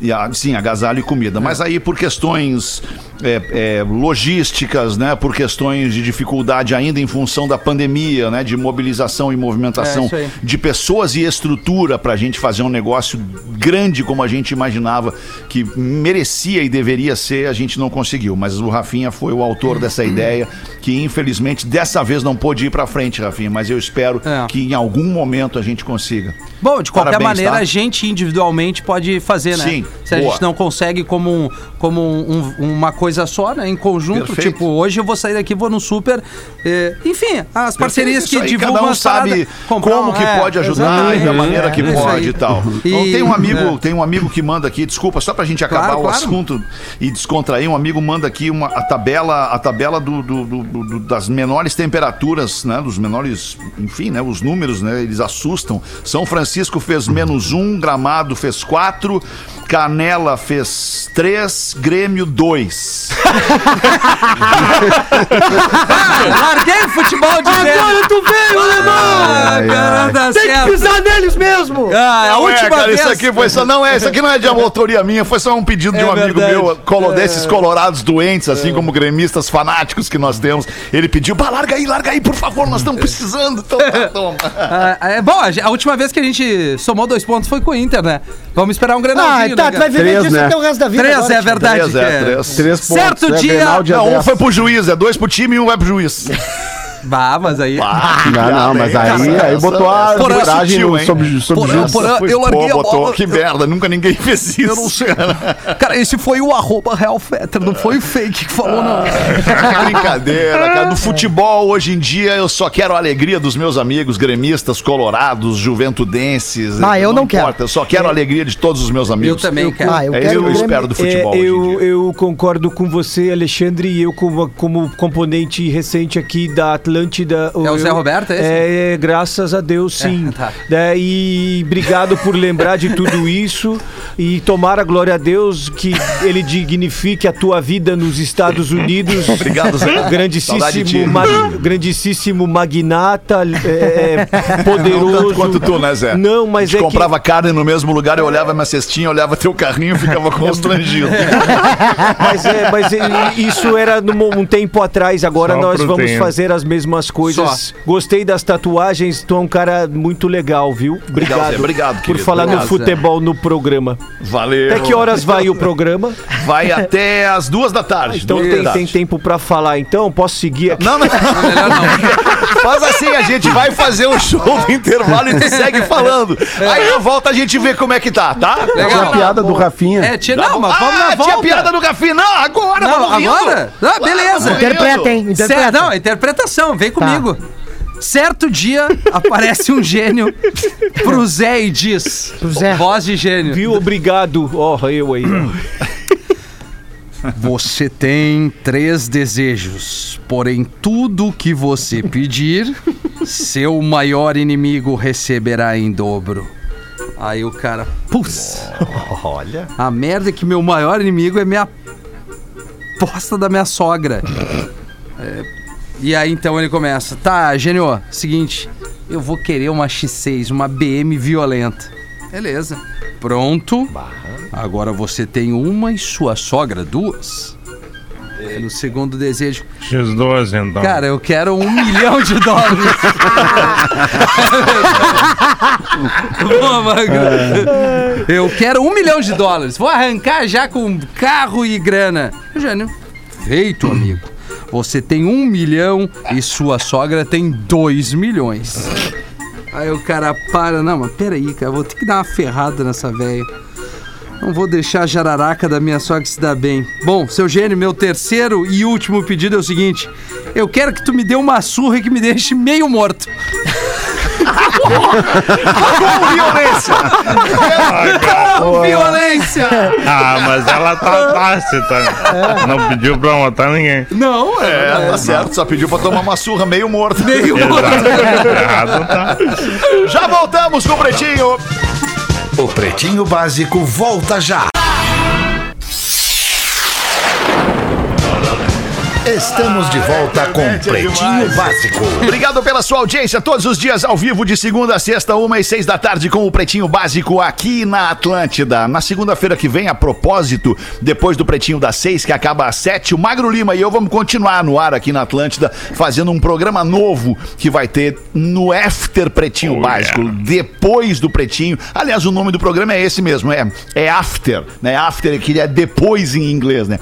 E, ah, sim, agasalho e comida. Mas aí por questões é, é, logísticas, né? Por questões de dificuldade ainda em função da pandemia, né? De mobilização e É, movimentação aí. de pessoas e estrutura para a gente fazer um negócio grande como a gente imaginava que merecia e deveria ser, a gente não conseguiu. Mas o Rafinha foi o autor dessa ideia, que infelizmente dessa vez não pôde ir para frente, Rafinha. Mas eu espero É. que em algum momento a gente consiga. Bom, de qualquer Parabéns, maneira, tá? a gente individualmente pode fazer, né? Sim, Se a boa. gente não consegue como, um- como um- um- uma coisa só, né? Em conjunto, Perfeito. tipo, hoje eu vou sair daqui, vou no super. eh, enfim, as parcerias que aí, divulgam cada um sabe comprar como que é, pode ajudar e da maneira que É, isso pode aí. e tal. E- Então, tem um amigo, é. tem um amigo que manda aqui, desculpa, só pra gente acabar Claro, o claro. assunto e descontrair, um amigo manda aqui uma, a tabela, a tabela do, do- do- do- das menores temperaturas, né, dos menores, enfim, né, os números, né, eles assustam. São Francisco fez menos um, Gramado fez quatro, Canela fez três, Grêmio dois. [LAUGHS] Larguei o futebol de Agora tu veio, alemão! Ah, cara, tá Tem que pisar neles mesmo! Ah, a é, última cara, vez. isso aqui foi só. Não é, isso aqui não é de autoria minha, foi só um pedido de É um amigo verdade. Meu, colo, desses colorados doentes, assim como gremistas fanáticos que nós temos. Ele pediu, pá, larga aí, larga aí, por favor, nós estamos precisando. Então, toma. Ah, é, bom, a, a última vez que a gente somou dois pontos foi com o Inter, né? Vamos esperar um Ah, granalzinho, tá, né, tu vai viver Três, disso né? até o resto da vida. Três, agora, é tio. verdade. Três, é, três. Três Certo pontos, é dia- Grenal, dia Não, um 10. foi pro juiz, é dois pro time e um vai pro juiz. [LAUGHS] Bah, mas aí. Ah, que Não, não, mas aí, aí botou a essa foi arbitragem sutil, no- hein? sob, sob Porã, eu larguei pô, a botou, bola. Que merda, nunca ninguém fez isso. Eu não sei. [LAUGHS] Cara, esse foi o arroba Real Fetter, não foi o fake que falou, não. Brincadeira, cara. Do futebol, hoje em dia, eu só quero a alegria dos meus amigos gremistas, colorados, juventudenses. Ah, eu não quero. importa, Eu só quero a alegria de todos os meus Eu amigos. também, cara. Ah, eu é isso que quero eu espero do futebol É, hoje em eu, dia. eu concordo com você, Alexandre, e eu como, como componente recente aqui da Atlântida. É o Zé Roberto, é esse? É, graças a Deus, sim. É, tá. É, e obrigado por lembrar de tudo [LAUGHS] isso e tomara glória a Deus que ele dignifique a tua vida nos Estados Unidos. [LAUGHS] Obrigado, Zé. Grandíssimo, mag- grandíssimo magnata, é, [LAUGHS] Não poderoso. tanto quanto tu, né, Zé? Não, mas é que- comprava carne no mesmo lugar, eu olhava minha cestinha, olhava teu carrinho e ficava constrangido. Mas, é, mas é, isso era num, um tempo atrás, agora Só nós vamos proteína. fazer as mesmas coisas. Gostei das tatuagens, tu é um cara muito legal, viu? Obrigado. Zé, obrigado, por querido. falar Obrigado, no futebol no programa. Valeu. Até que horas vai o programa? [LAUGHS] Vai até as duas da tarde. Então duas da tem, tarde. tem tempo pra falar, então posso seguir aqui. Não, não. [LAUGHS] Melhor não. [LAUGHS] Faz assim, a gente vai fazer o show do intervalo e tu segue falando. Aí na volta a gente vê como é que tá, tá? Tinha Legal. a piada do Rafinha. É, tia, não, mas vamos na ah, volta. tinha piada do Rafinha. Não, agora, Não, vamos agora? Ah, beleza. Vamos rindo. Interpreta, hein? Certo, Interpreta. não, interpretação, vem comigo. Certo dia [LAUGHS] aparece um gênio pro Zé e diz. Pro Zé. Voz de gênio. Viu? Obrigado. Ó, eu aí. [COUGHS] Você tem três desejos, porém tudo que você pedir, seu maior inimigo receberá em dobro. Aí o cara, putz, Olha. a merda é que meu maior inimigo é minha posta da minha sogra. É, e aí então ele começa, tá, gênio, seguinte, eu vou querer uma X6, uma BM violenta. Beleza. Pronto. Agora você tem uma e sua sogra duas. Pelo segundo desejo. X12, então. Cara, eu quero um milhão de dólares. Boa, Magro. Eu quero um milhão de dólares. Vou arrancar já com carro e grana. Eugênio, feito, amigo. Você tem um milhão e sua sogra tem dois milhões. Aí o cara para, não, mas peraí, cara, vou ter que dar uma ferrada nessa velha. Não vou deixar a jararaca da minha sogra se dar bem. Bom, seu gênio, meu terceiro e último pedido é o seguinte: eu quero que tu me dê uma surra que me deixe meio morto. Com violência! Com violência! Ah, mas ela tá tácita. Não pediu pra matar ninguém. Não, É, tá certo, só pediu pra tomar uma surra meio morto. meio. Errado tá. Já voltamos com o Pretinho. O Pretinho Básico volta já. Estamos de volta com Pretinho Básico. Obrigado pela sua audiência todos os dias ao vivo, de segunda a sexta, uma e seis da tarde, com o Pretinho Básico aqui na Atlântida. Na segunda-feira que vem, a propósito, depois do Pretinho das seis, que acaba às sete, o Magro Lima e eu vamos continuar no ar aqui na Atlântida, fazendo um programa novo que vai ter no After Pretinho Oh, Básico, yeah. depois do Pretinho. Aliás, o nome do programa é esse mesmo, é, é After, né? After, que é depois em inglês, né?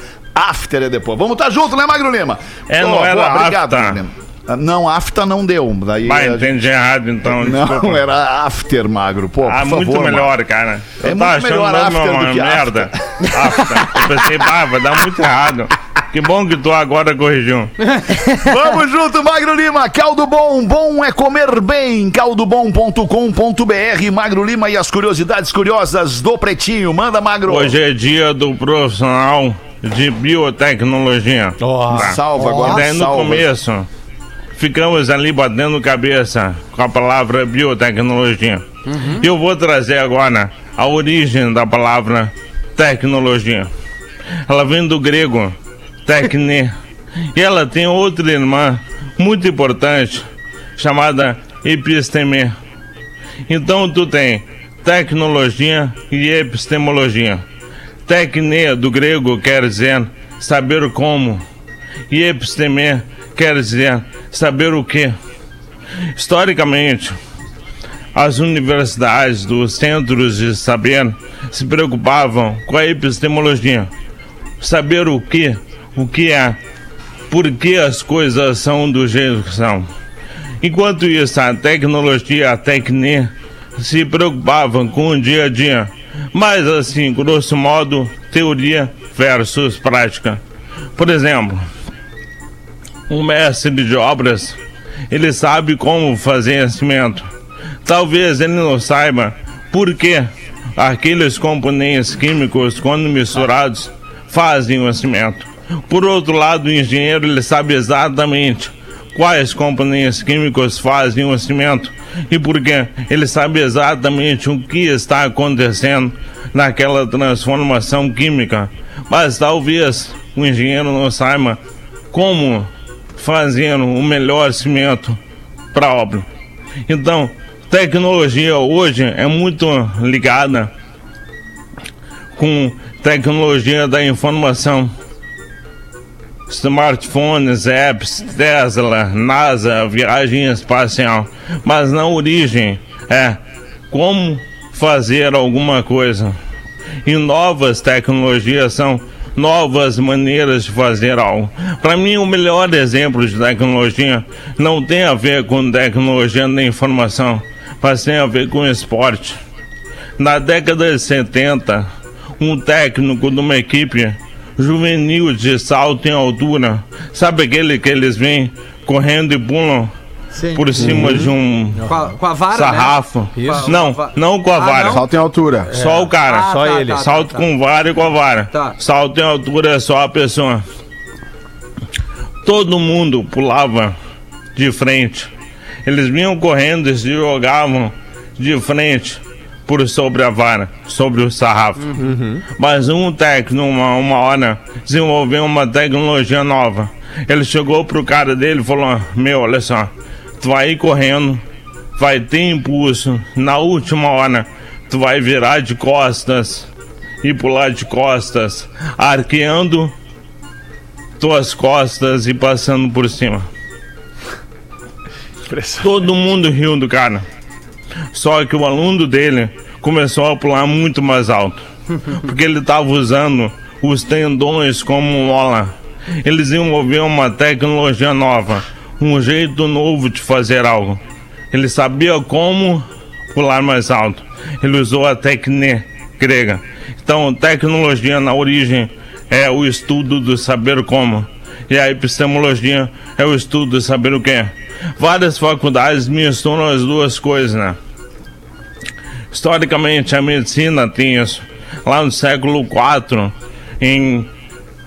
After é depois. Vamos estar junto, né, Magro Lima? É, não era obrigado, after. Magro Lima. Ah, Não, after não deu. Daí Vai, gente- entendi errado então. Não, desculpa. [LAUGHS] era after, Magro. Pô, Ah, por muito favor, melhor, Magro. cara. É Eu muito tava achando melhor after uma do que merda. After. Eu pensei, bah, vai dar muito errado. Que bom que tu agora corrigiu. [LAUGHS] Vamos junto, Magro Lima. Caldo Bom, bom é comer bem. caldobom.com.br. Magro Lima e as curiosidades curiosas do Pretinho. Manda, Magro. Hoje é dia do profissional de biotecnologia. Tá. Salva agora. Daí no salva. começo, ficamos ali batendo cabeça com a palavra biotecnologia. Eu vou trazer agora a origem da palavra tecnologia. Ela vem do grego tecne. E ela tem outra irmã muito importante chamada episteme. Então tu tem tecnologia e epistemologia. Tecne do grego quer dizer saber como. E episteme quer dizer saber o que. Historicamente, as universidades dos centros de saber se preocupavam com a epistemologia. Saber o que, o que é, por que as coisas são do jeito que são. Enquanto isso, a tecnologia, a tecne, se preocupavam com o dia a dia. Mas assim, grosso modo, teoria versus prática. Por exemplo, um mestre de obras, ele sabe como fazer cimento. Talvez ele não saiba por que aqueles componentes químicos, quando misturados, fazem o cimento. Por outro lado, o engenheiro ele sabe exatamente quais componentes químicos fazem o cimento e por quê. Ele sabe exatamente o que está acontecendo naquela transformação química. Mas talvez o engenheiro não saiba como fazer o melhor cimento para a obra. Então, tecnologia hoje é muito ligada com tecnologia da informação. Smartphones, apps, Tesla, NASA, viagem espacial. Mas na origem é como fazer alguma coisa. E novas tecnologias são novas maneiras de fazer algo. Para mim, o melhor exemplo de tecnologia não tem a ver com tecnologia da informação, mas tem a ver com esporte. Na década de 70, um técnico de uma equipe juvenil de salto em altura, sabe aquele que eles vêm correndo e pulam por cima de um Com a, com a vara, né? sarrafo? Isso. Não, não com a vara. Salto em altura. Só o cara. Ah, só tá, ele. tá, tá, Salto tá. com vara e com a vara. Tá. Salto em altura é só a pessoa. Todo mundo pulava de frente. Eles vinham correndo e se jogavam de frente por sobre a vara, sobre o sarrafo. Mas um técnico, uma, uma hora, desenvolveu uma tecnologia nova. Ele chegou pro cara dele e falou: Meu, olha só, tu vai ir correndo, vai ter impulso. Na última hora, tu vai virar de costas e pular de costas, arqueando tuas costas e passando por cima. [LAUGHS] Todo mundo riu do cara. Só que o aluno dele começou a pular muito mais alto. Porque ele estava usando os tendões como mola. Ele desenvolveu uma tecnologia nova, um jeito novo de fazer algo. Ele sabia como pular mais alto. Ele usou a técnica grega. Então, tecnologia na origem é o estudo do saber como. E a epistemologia é o estudo do saber o que. Várias faculdades misturam as duas coisas, né? Historicamente, a medicina tem isso. Lá no século IV, em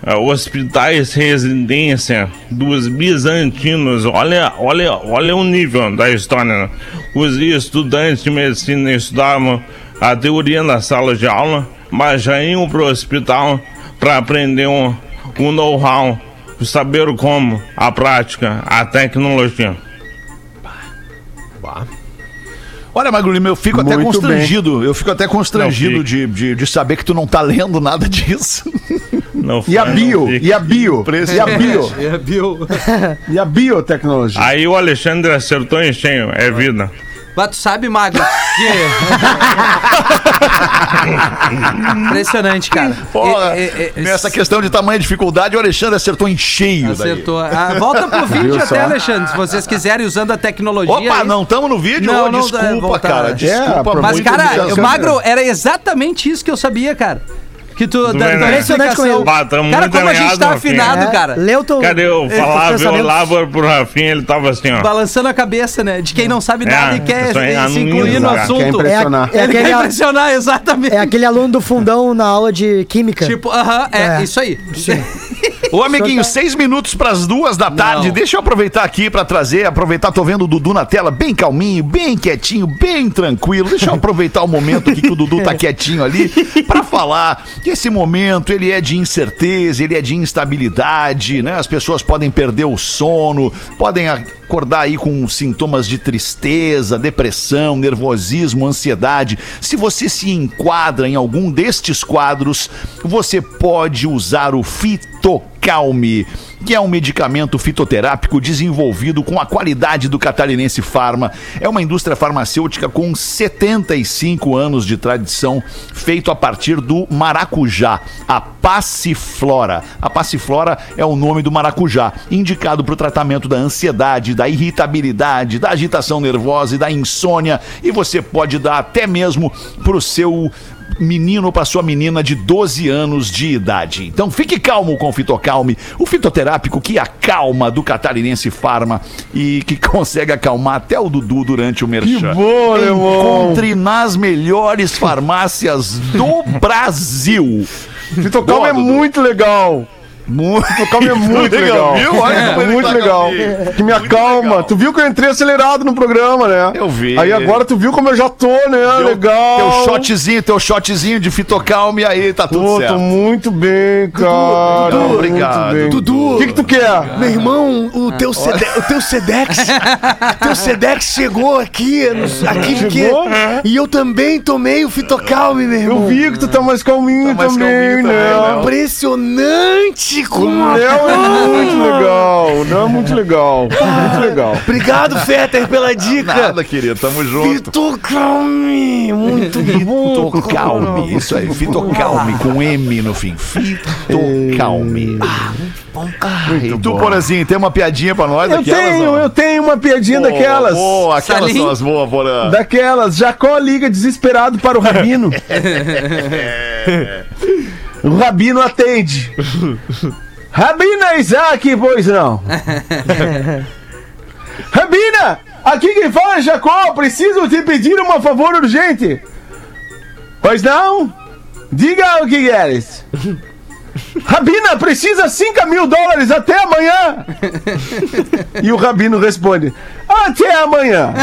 eh, hospitais residência dos bizantinos, olha, olha, olha o nível da história. né? Os estudantes de medicina estudavam a teoria na sala de aula, mas já iam para o hospital para aprender um, um know-how, saber como, a prática, a tecnologia. Olha, Magro Lima, eu fico até Muito constrangido. Eu fico até constrangido Não, de, de, de saber que tu não tá lendo nada disso. [LAUGHS] Não E a bio? não. [LAUGHS] E a bio? E a bio? É, viu? E a biotecnologia? Aí o Alexandre acertou em cheio, é vida. Mas tu sabe, Magro, que... [LAUGHS] Impressionante, cara. Porra, E- e- e- nessa questão de tamanha dificuldade, o Alexandre acertou em cheio. daí. Acertou. Ah, volta pro vídeo Viu até, só? Alexandre, se vocês quiserem, usando a tecnologia. Opa, aí. não estamos no vídeo? Não, Ô, não, é, desculpa, voltar. cara. É, Desculpa Mas, muito. cara, o Magro, era exatamente isso que eu sabia, cara. Que tu, vê, da né? Impressionante com explicação. ele. Bah, Cara, como a gente tá afinado, É, cara. Leu teu. Cadê eu falava, eu olhava pro Rafinha, ele tava assim, ó. Balançando a cabeça, né? De quem não sabe nada É, e quer aí, se incluir no cara. assunto. Quer É, impressionar. é Ele quer aquele, a- impressionar, [LAUGHS] exatamente. é aquele aluno do fundão na aula de química. Tipo, aham, é, É. isso aí. [LAUGHS] Ô, amiguinho, seis minutos pras duas da tarde. Não. Deixa eu aproveitar aqui pra trazer. Aproveitar, tô vendo o Dudu na tela, bem calminho, bem quietinho, bem tranquilo. Deixa eu aproveitar o momento que o Dudu tá quietinho ali pra falar que esse momento ele é de incerteza, ele é de instabilidade, né? As pessoas podem perder o sono, podem acordar aí com sintomas de tristeza, depressão, nervosismo, ansiedade. Se você se enquadra em algum destes quadros, você pode usar o Fitocalme, que é um medicamento fitoterápico desenvolvido com a qualidade do catarinense Farma. É uma indústria farmacêutica com 75 anos de tradição, feito a partir do maracujá, a passiflora. A passiflora é o nome do maracujá, indicado para o tratamento da ansiedade, da irritabilidade, da agitação nervosa e da insônia. E você pode dar até mesmo para o seu menino para sua menina de 12 anos de idade. Então fique calmo com o Fitocalme, o fitoterápico que acalma do catarinense Farma e que [LAUGHS] consegue acalmar até o Dudu durante o merchan. bom, alemão. Encontre nas melhores farmácias do [LAUGHS] Brasil. Fitocalma é muito legal. Muito Fitocalma é [LAUGHS] muito legal. Viu? Olha ele muito tá legal. calminho. Que me Muito acalma. legal. Tu viu que eu entrei acelerado no programa, né? Eu vi. Aí agora tu viu como eu já tô, né? Teu- legal. Teu shotzinho, teu shotzinho de Fitocalme aí tá tudo Pô, certo. tô muito bem, cara. Dudu, muito obrigado. bem. Dudu. O que, que tu quer? Meu irmão, o teu, Sede, o teu Sedex, teu Sedex chegou aqui, aqui Chegou? que, e eu também tomei o Fitocalme, meu irmão. Eu vi que tu tá mais calminho Tá mais também, calminho também, né? né? Impressionante O. Léo é muito legal. O Léo é muito legal. Muito legal. Obrigado, Fetter, pela dica. Nada, querido, tamo junto. Fitocalme, muito [LAUGHS] bom. Fitocalme, isso aí, Fitocalme com M no fim. Fitocalme. E tu, Porazinho, tem uma piadinha pra nós Eu daquelas, tenho, não? eu tenho uma piadinha Boa, daquelas. Boa, aquelas Salim? são as boas, Porã. Daquelas. Jacó liga desesperado para o Rabino. [LAUGHS] [LAUGHS] o Rabino atende. [LAUGHS] Rabina Isaac, pois não. [LAUGHS] Rabina, aqui quem fala é Jacó. Preciso te pedir um favor urgente. Pois não? Diga o que queres. [LAUGHS] Rabina, precisa 5 mil dólares até amanhã. [LAUGHS] E o Rabino responde: Até amanhã. [LAUGHS]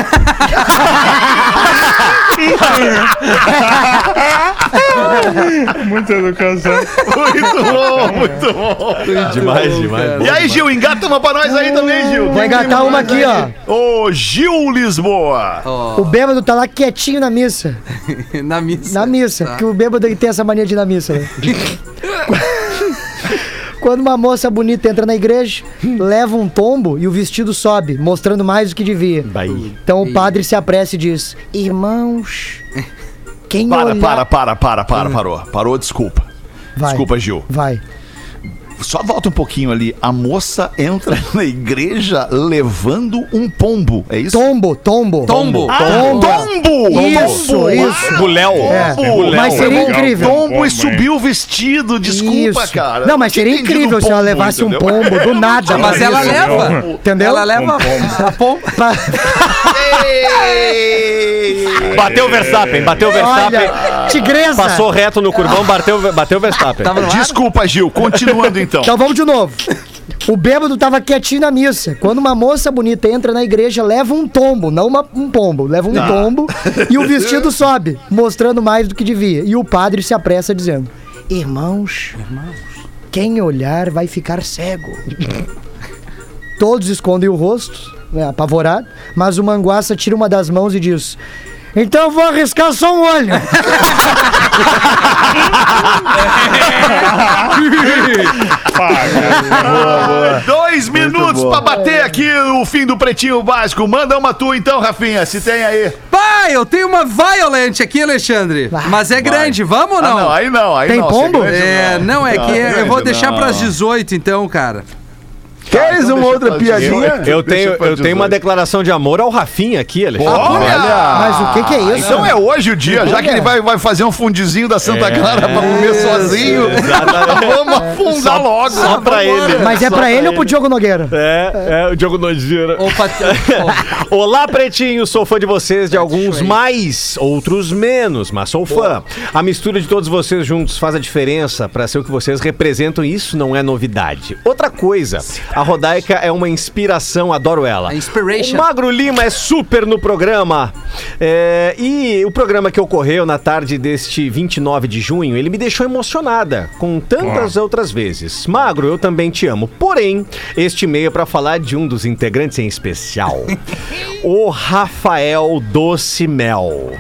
Muita educação. Muito bom, muito bom. Demais, demais. E aí, Gil, engata uma pra nós aí também, Gil. Vou engatar uma aqui, ó. Ô, Gil Lisboa. O bêbado tá lá quietinho na missa. [LAUGHS] Na missa. Na missa. Tá. Porque o bêbado ele tem essa mania de ir na missa, né? Quando uma moça bonita entra na igreja, leva um tombo e o vestido sobe, mostrando mais do que devia. Então o padre se apressa e diz: Irmãos, quem Para, olhar... para, para, para, para, parou. Parou, desculpa. Vai, Desculpa, Gil. Vai. Só volta um pouquinho ali. A moça entra [LAUGHS] na igreja levando um pombo. É isso? Tombo, tombo. Tombo. Ah, Tombo. tombo! Isso, Tombo. isso. Buléu. É, Tombo. mas seria incrível. Tombo e Pombo, subiu o vestido. Desculpa, Isso. cara. Não, mas seria incrível se ela pombo, levasse um entendeu? pombo do [LAUGHS] nada. Mas ela Isso. leva. Entendeu? Ela leva [LAUGHS] a pomba. Bateu o Verstappen, bateu o Verstappen. Olha, tigresa. Passou reto no curvão, bateu, bateu o Verstappen. Desculpa, Gil. Continuando então. Então vamos de novo. O bêbado tava quietinho na missa. Quando uma moça bonita entra na igreja, leva um tombo, não uma- um pombo, leva um tombo e o vestido sobe, mostrando mais do que devia. E o padre se apressa dizendo: Irmãos, quem olhar vai ficar cego. Todos escondem o rosto, apavorado, mas o manguaça tira uma das mãos e diz: Então eu vou arriscar só um olho. [LAUGHS] Dois minutos pra bater aqui o fim do Pretinho Básico. Manda uma tua então, Rafinha, se tem aí. Pai, eu tenho uma Violent aqui, Alexandre. Mas é grande, vamos ou Ah, não? não, aí não, aí Tem não. pombo? Segredo É, não, é que eu vou deixar não. pras 18 então, cara. Queres então uma outra pra piadinha? Eu tenho, pra eu tenho uma 18. declaração de amor ao Rafinha aqui, Alexandre. Olha! Mas o que, que é isso? Então é hoje o dia, já que ele vai, vai fazer um fundizinho da Santa Clara pra comer sozinho. [LAUGHS] Vamos afundar logo. Só pra ele. Mas é pra ele ou pro Diogo Nogueira? É, é o Diogo Nojeira. Opa, [LAUGHS] Olá, pretinho, sou fã de vocês, de alguns mais, outros menos, mas sou fã. A mistura de todos vocês juntos faz a diferença para ser o que vocês representam e isso não é novidade. Outra coisa, a Rodaica é uma inspiração, adoro ela. É inspiration. O Magro Lima é super no programa. É, e o programa que ocorreu na tarde deste 29 de junho, ele me deixou emocionada, com tantas outras vezes. Magro, eu também te amo. Porém, este e-mail é para falar de um dos integrantes em especial. [LAUGHS] o Rafael Doce Mel.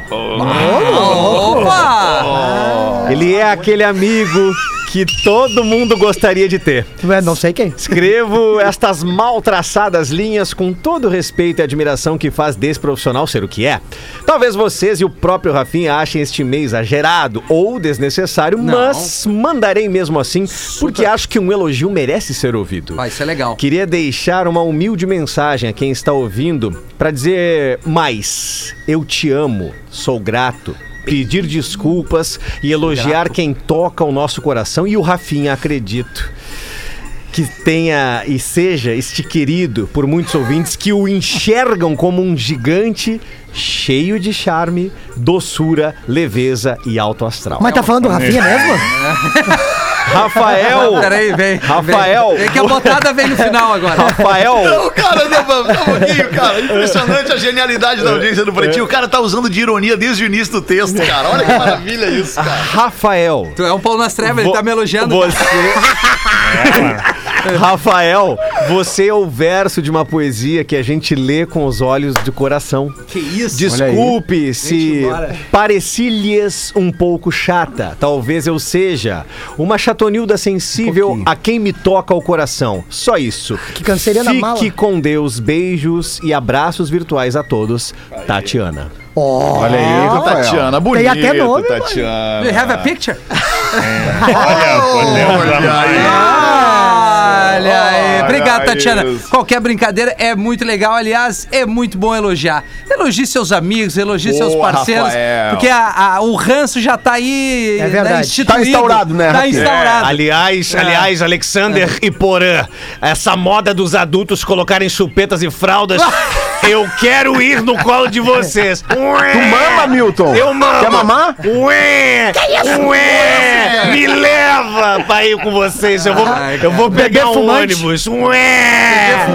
Opa! Ele é aquele amigo que todo mundo gostaria de ter. Ué, não sei quem. Escrevo estas mal traçadas linhas com todo o respeito e admiração que faz desse profissional ser o que é. Talvez vocês e o próprio Rafinha achem este e-mail exagerado ou desnecessário, Não. mas mandarei mesmo assim, porque acho que um elogio merece ser ouvido. Vai ser legal. Queria deixar uma humilde mensagem a quem está ouvindo para dizer mais. Eu te amo, sou grato. Pedir desculpas e elogiar quem toca o nosso coração e o Rafinha, acredito. Que tenha e seja este querido por muitos ouvintes que o enxergam como um gigante cheio de charme, doçura, leveza e alto astral. Mas tá falando do Rafinha mesmo? [LAUGHS] Rafael! Peraí, vem. Rafael. Vem, vem que a botada vem no final agora. Rafael! Não, cara, não, um pouquinho, cara. Impressionante a genialidade da audiência do Pretinho. O cara tá usando de ironia desde o início do texto, cara. Olha que maravilha isso, cara. Rafael! Tu é um pau nas trevas, ele Vo- tá me elogiando. Você. [LAUGHS] Rafael, você é o verso de uma poesia que a gente lê com os olhos do coração. Que isso? Desculpe se pareci-lhes um pouco chata. Talvez eu seja uma chatonilda sensível a quem me toca o coração. Só isso. Que canceriana Fique mala. com Deus, beijos e abraços virtuais a todos. Tatiana. Olha aí, Rafael. Tatiana, bonito, Tem até nome, Tatiana. Do you have a picture? Olha, [LAUGHS] podemos amar. Olha aí. Obrigado, Tatiana. isso. Qualquer brincadeira é muito legal. Aliás, é muito bom elogiar. Elogie seus amigos, elogie seus Boa, parceiros. Rafael. Porque a- a- o ranço já tá aí. É verdade. né, instituído. Tá instaurado, né, Tá instaurado. Aliás, aliás, Alexander e Porã, essa moda dos adultos colocarem chupetas e fraldas, [LAUGHS] eu quero ir no colo de vocês. Tu mama, Milton? Eu mamo. Quer mamar? Ué! Ué! Me leva pra ir com vocês. Eu vou, Ai, eu vou Bebê pegar um fumante. ônibus. Ué!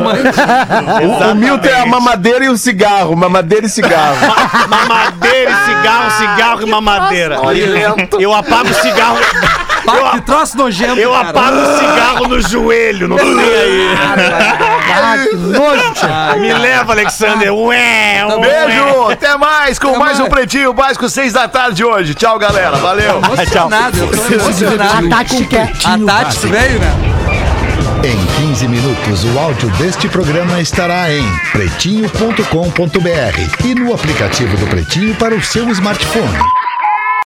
O, o Milton é a mamadeira e o cigarro. Mamadeira e cigarro. [LAUGHS] Mamadeira e cigarro, cigarro e mamadeira. Eu apago o cigarro. Pá, que troço nojento. Eu cara. apago o cigarro no joelho, não tem aí. Ah, que nojo, tia. Me leva, Alexander. Ué, ué. Beijo, até mais com mais um Pretinho Básico, seis da tarde hoje. Tchau, galera. Valeu. Emocionado, eu tô emocionado. A Tati quer. A Tati veio, né? Em 15 minutos, o áudio deste programa estará em pretinho.com.br e no aplicativo do Pretinho para o seu smartphone.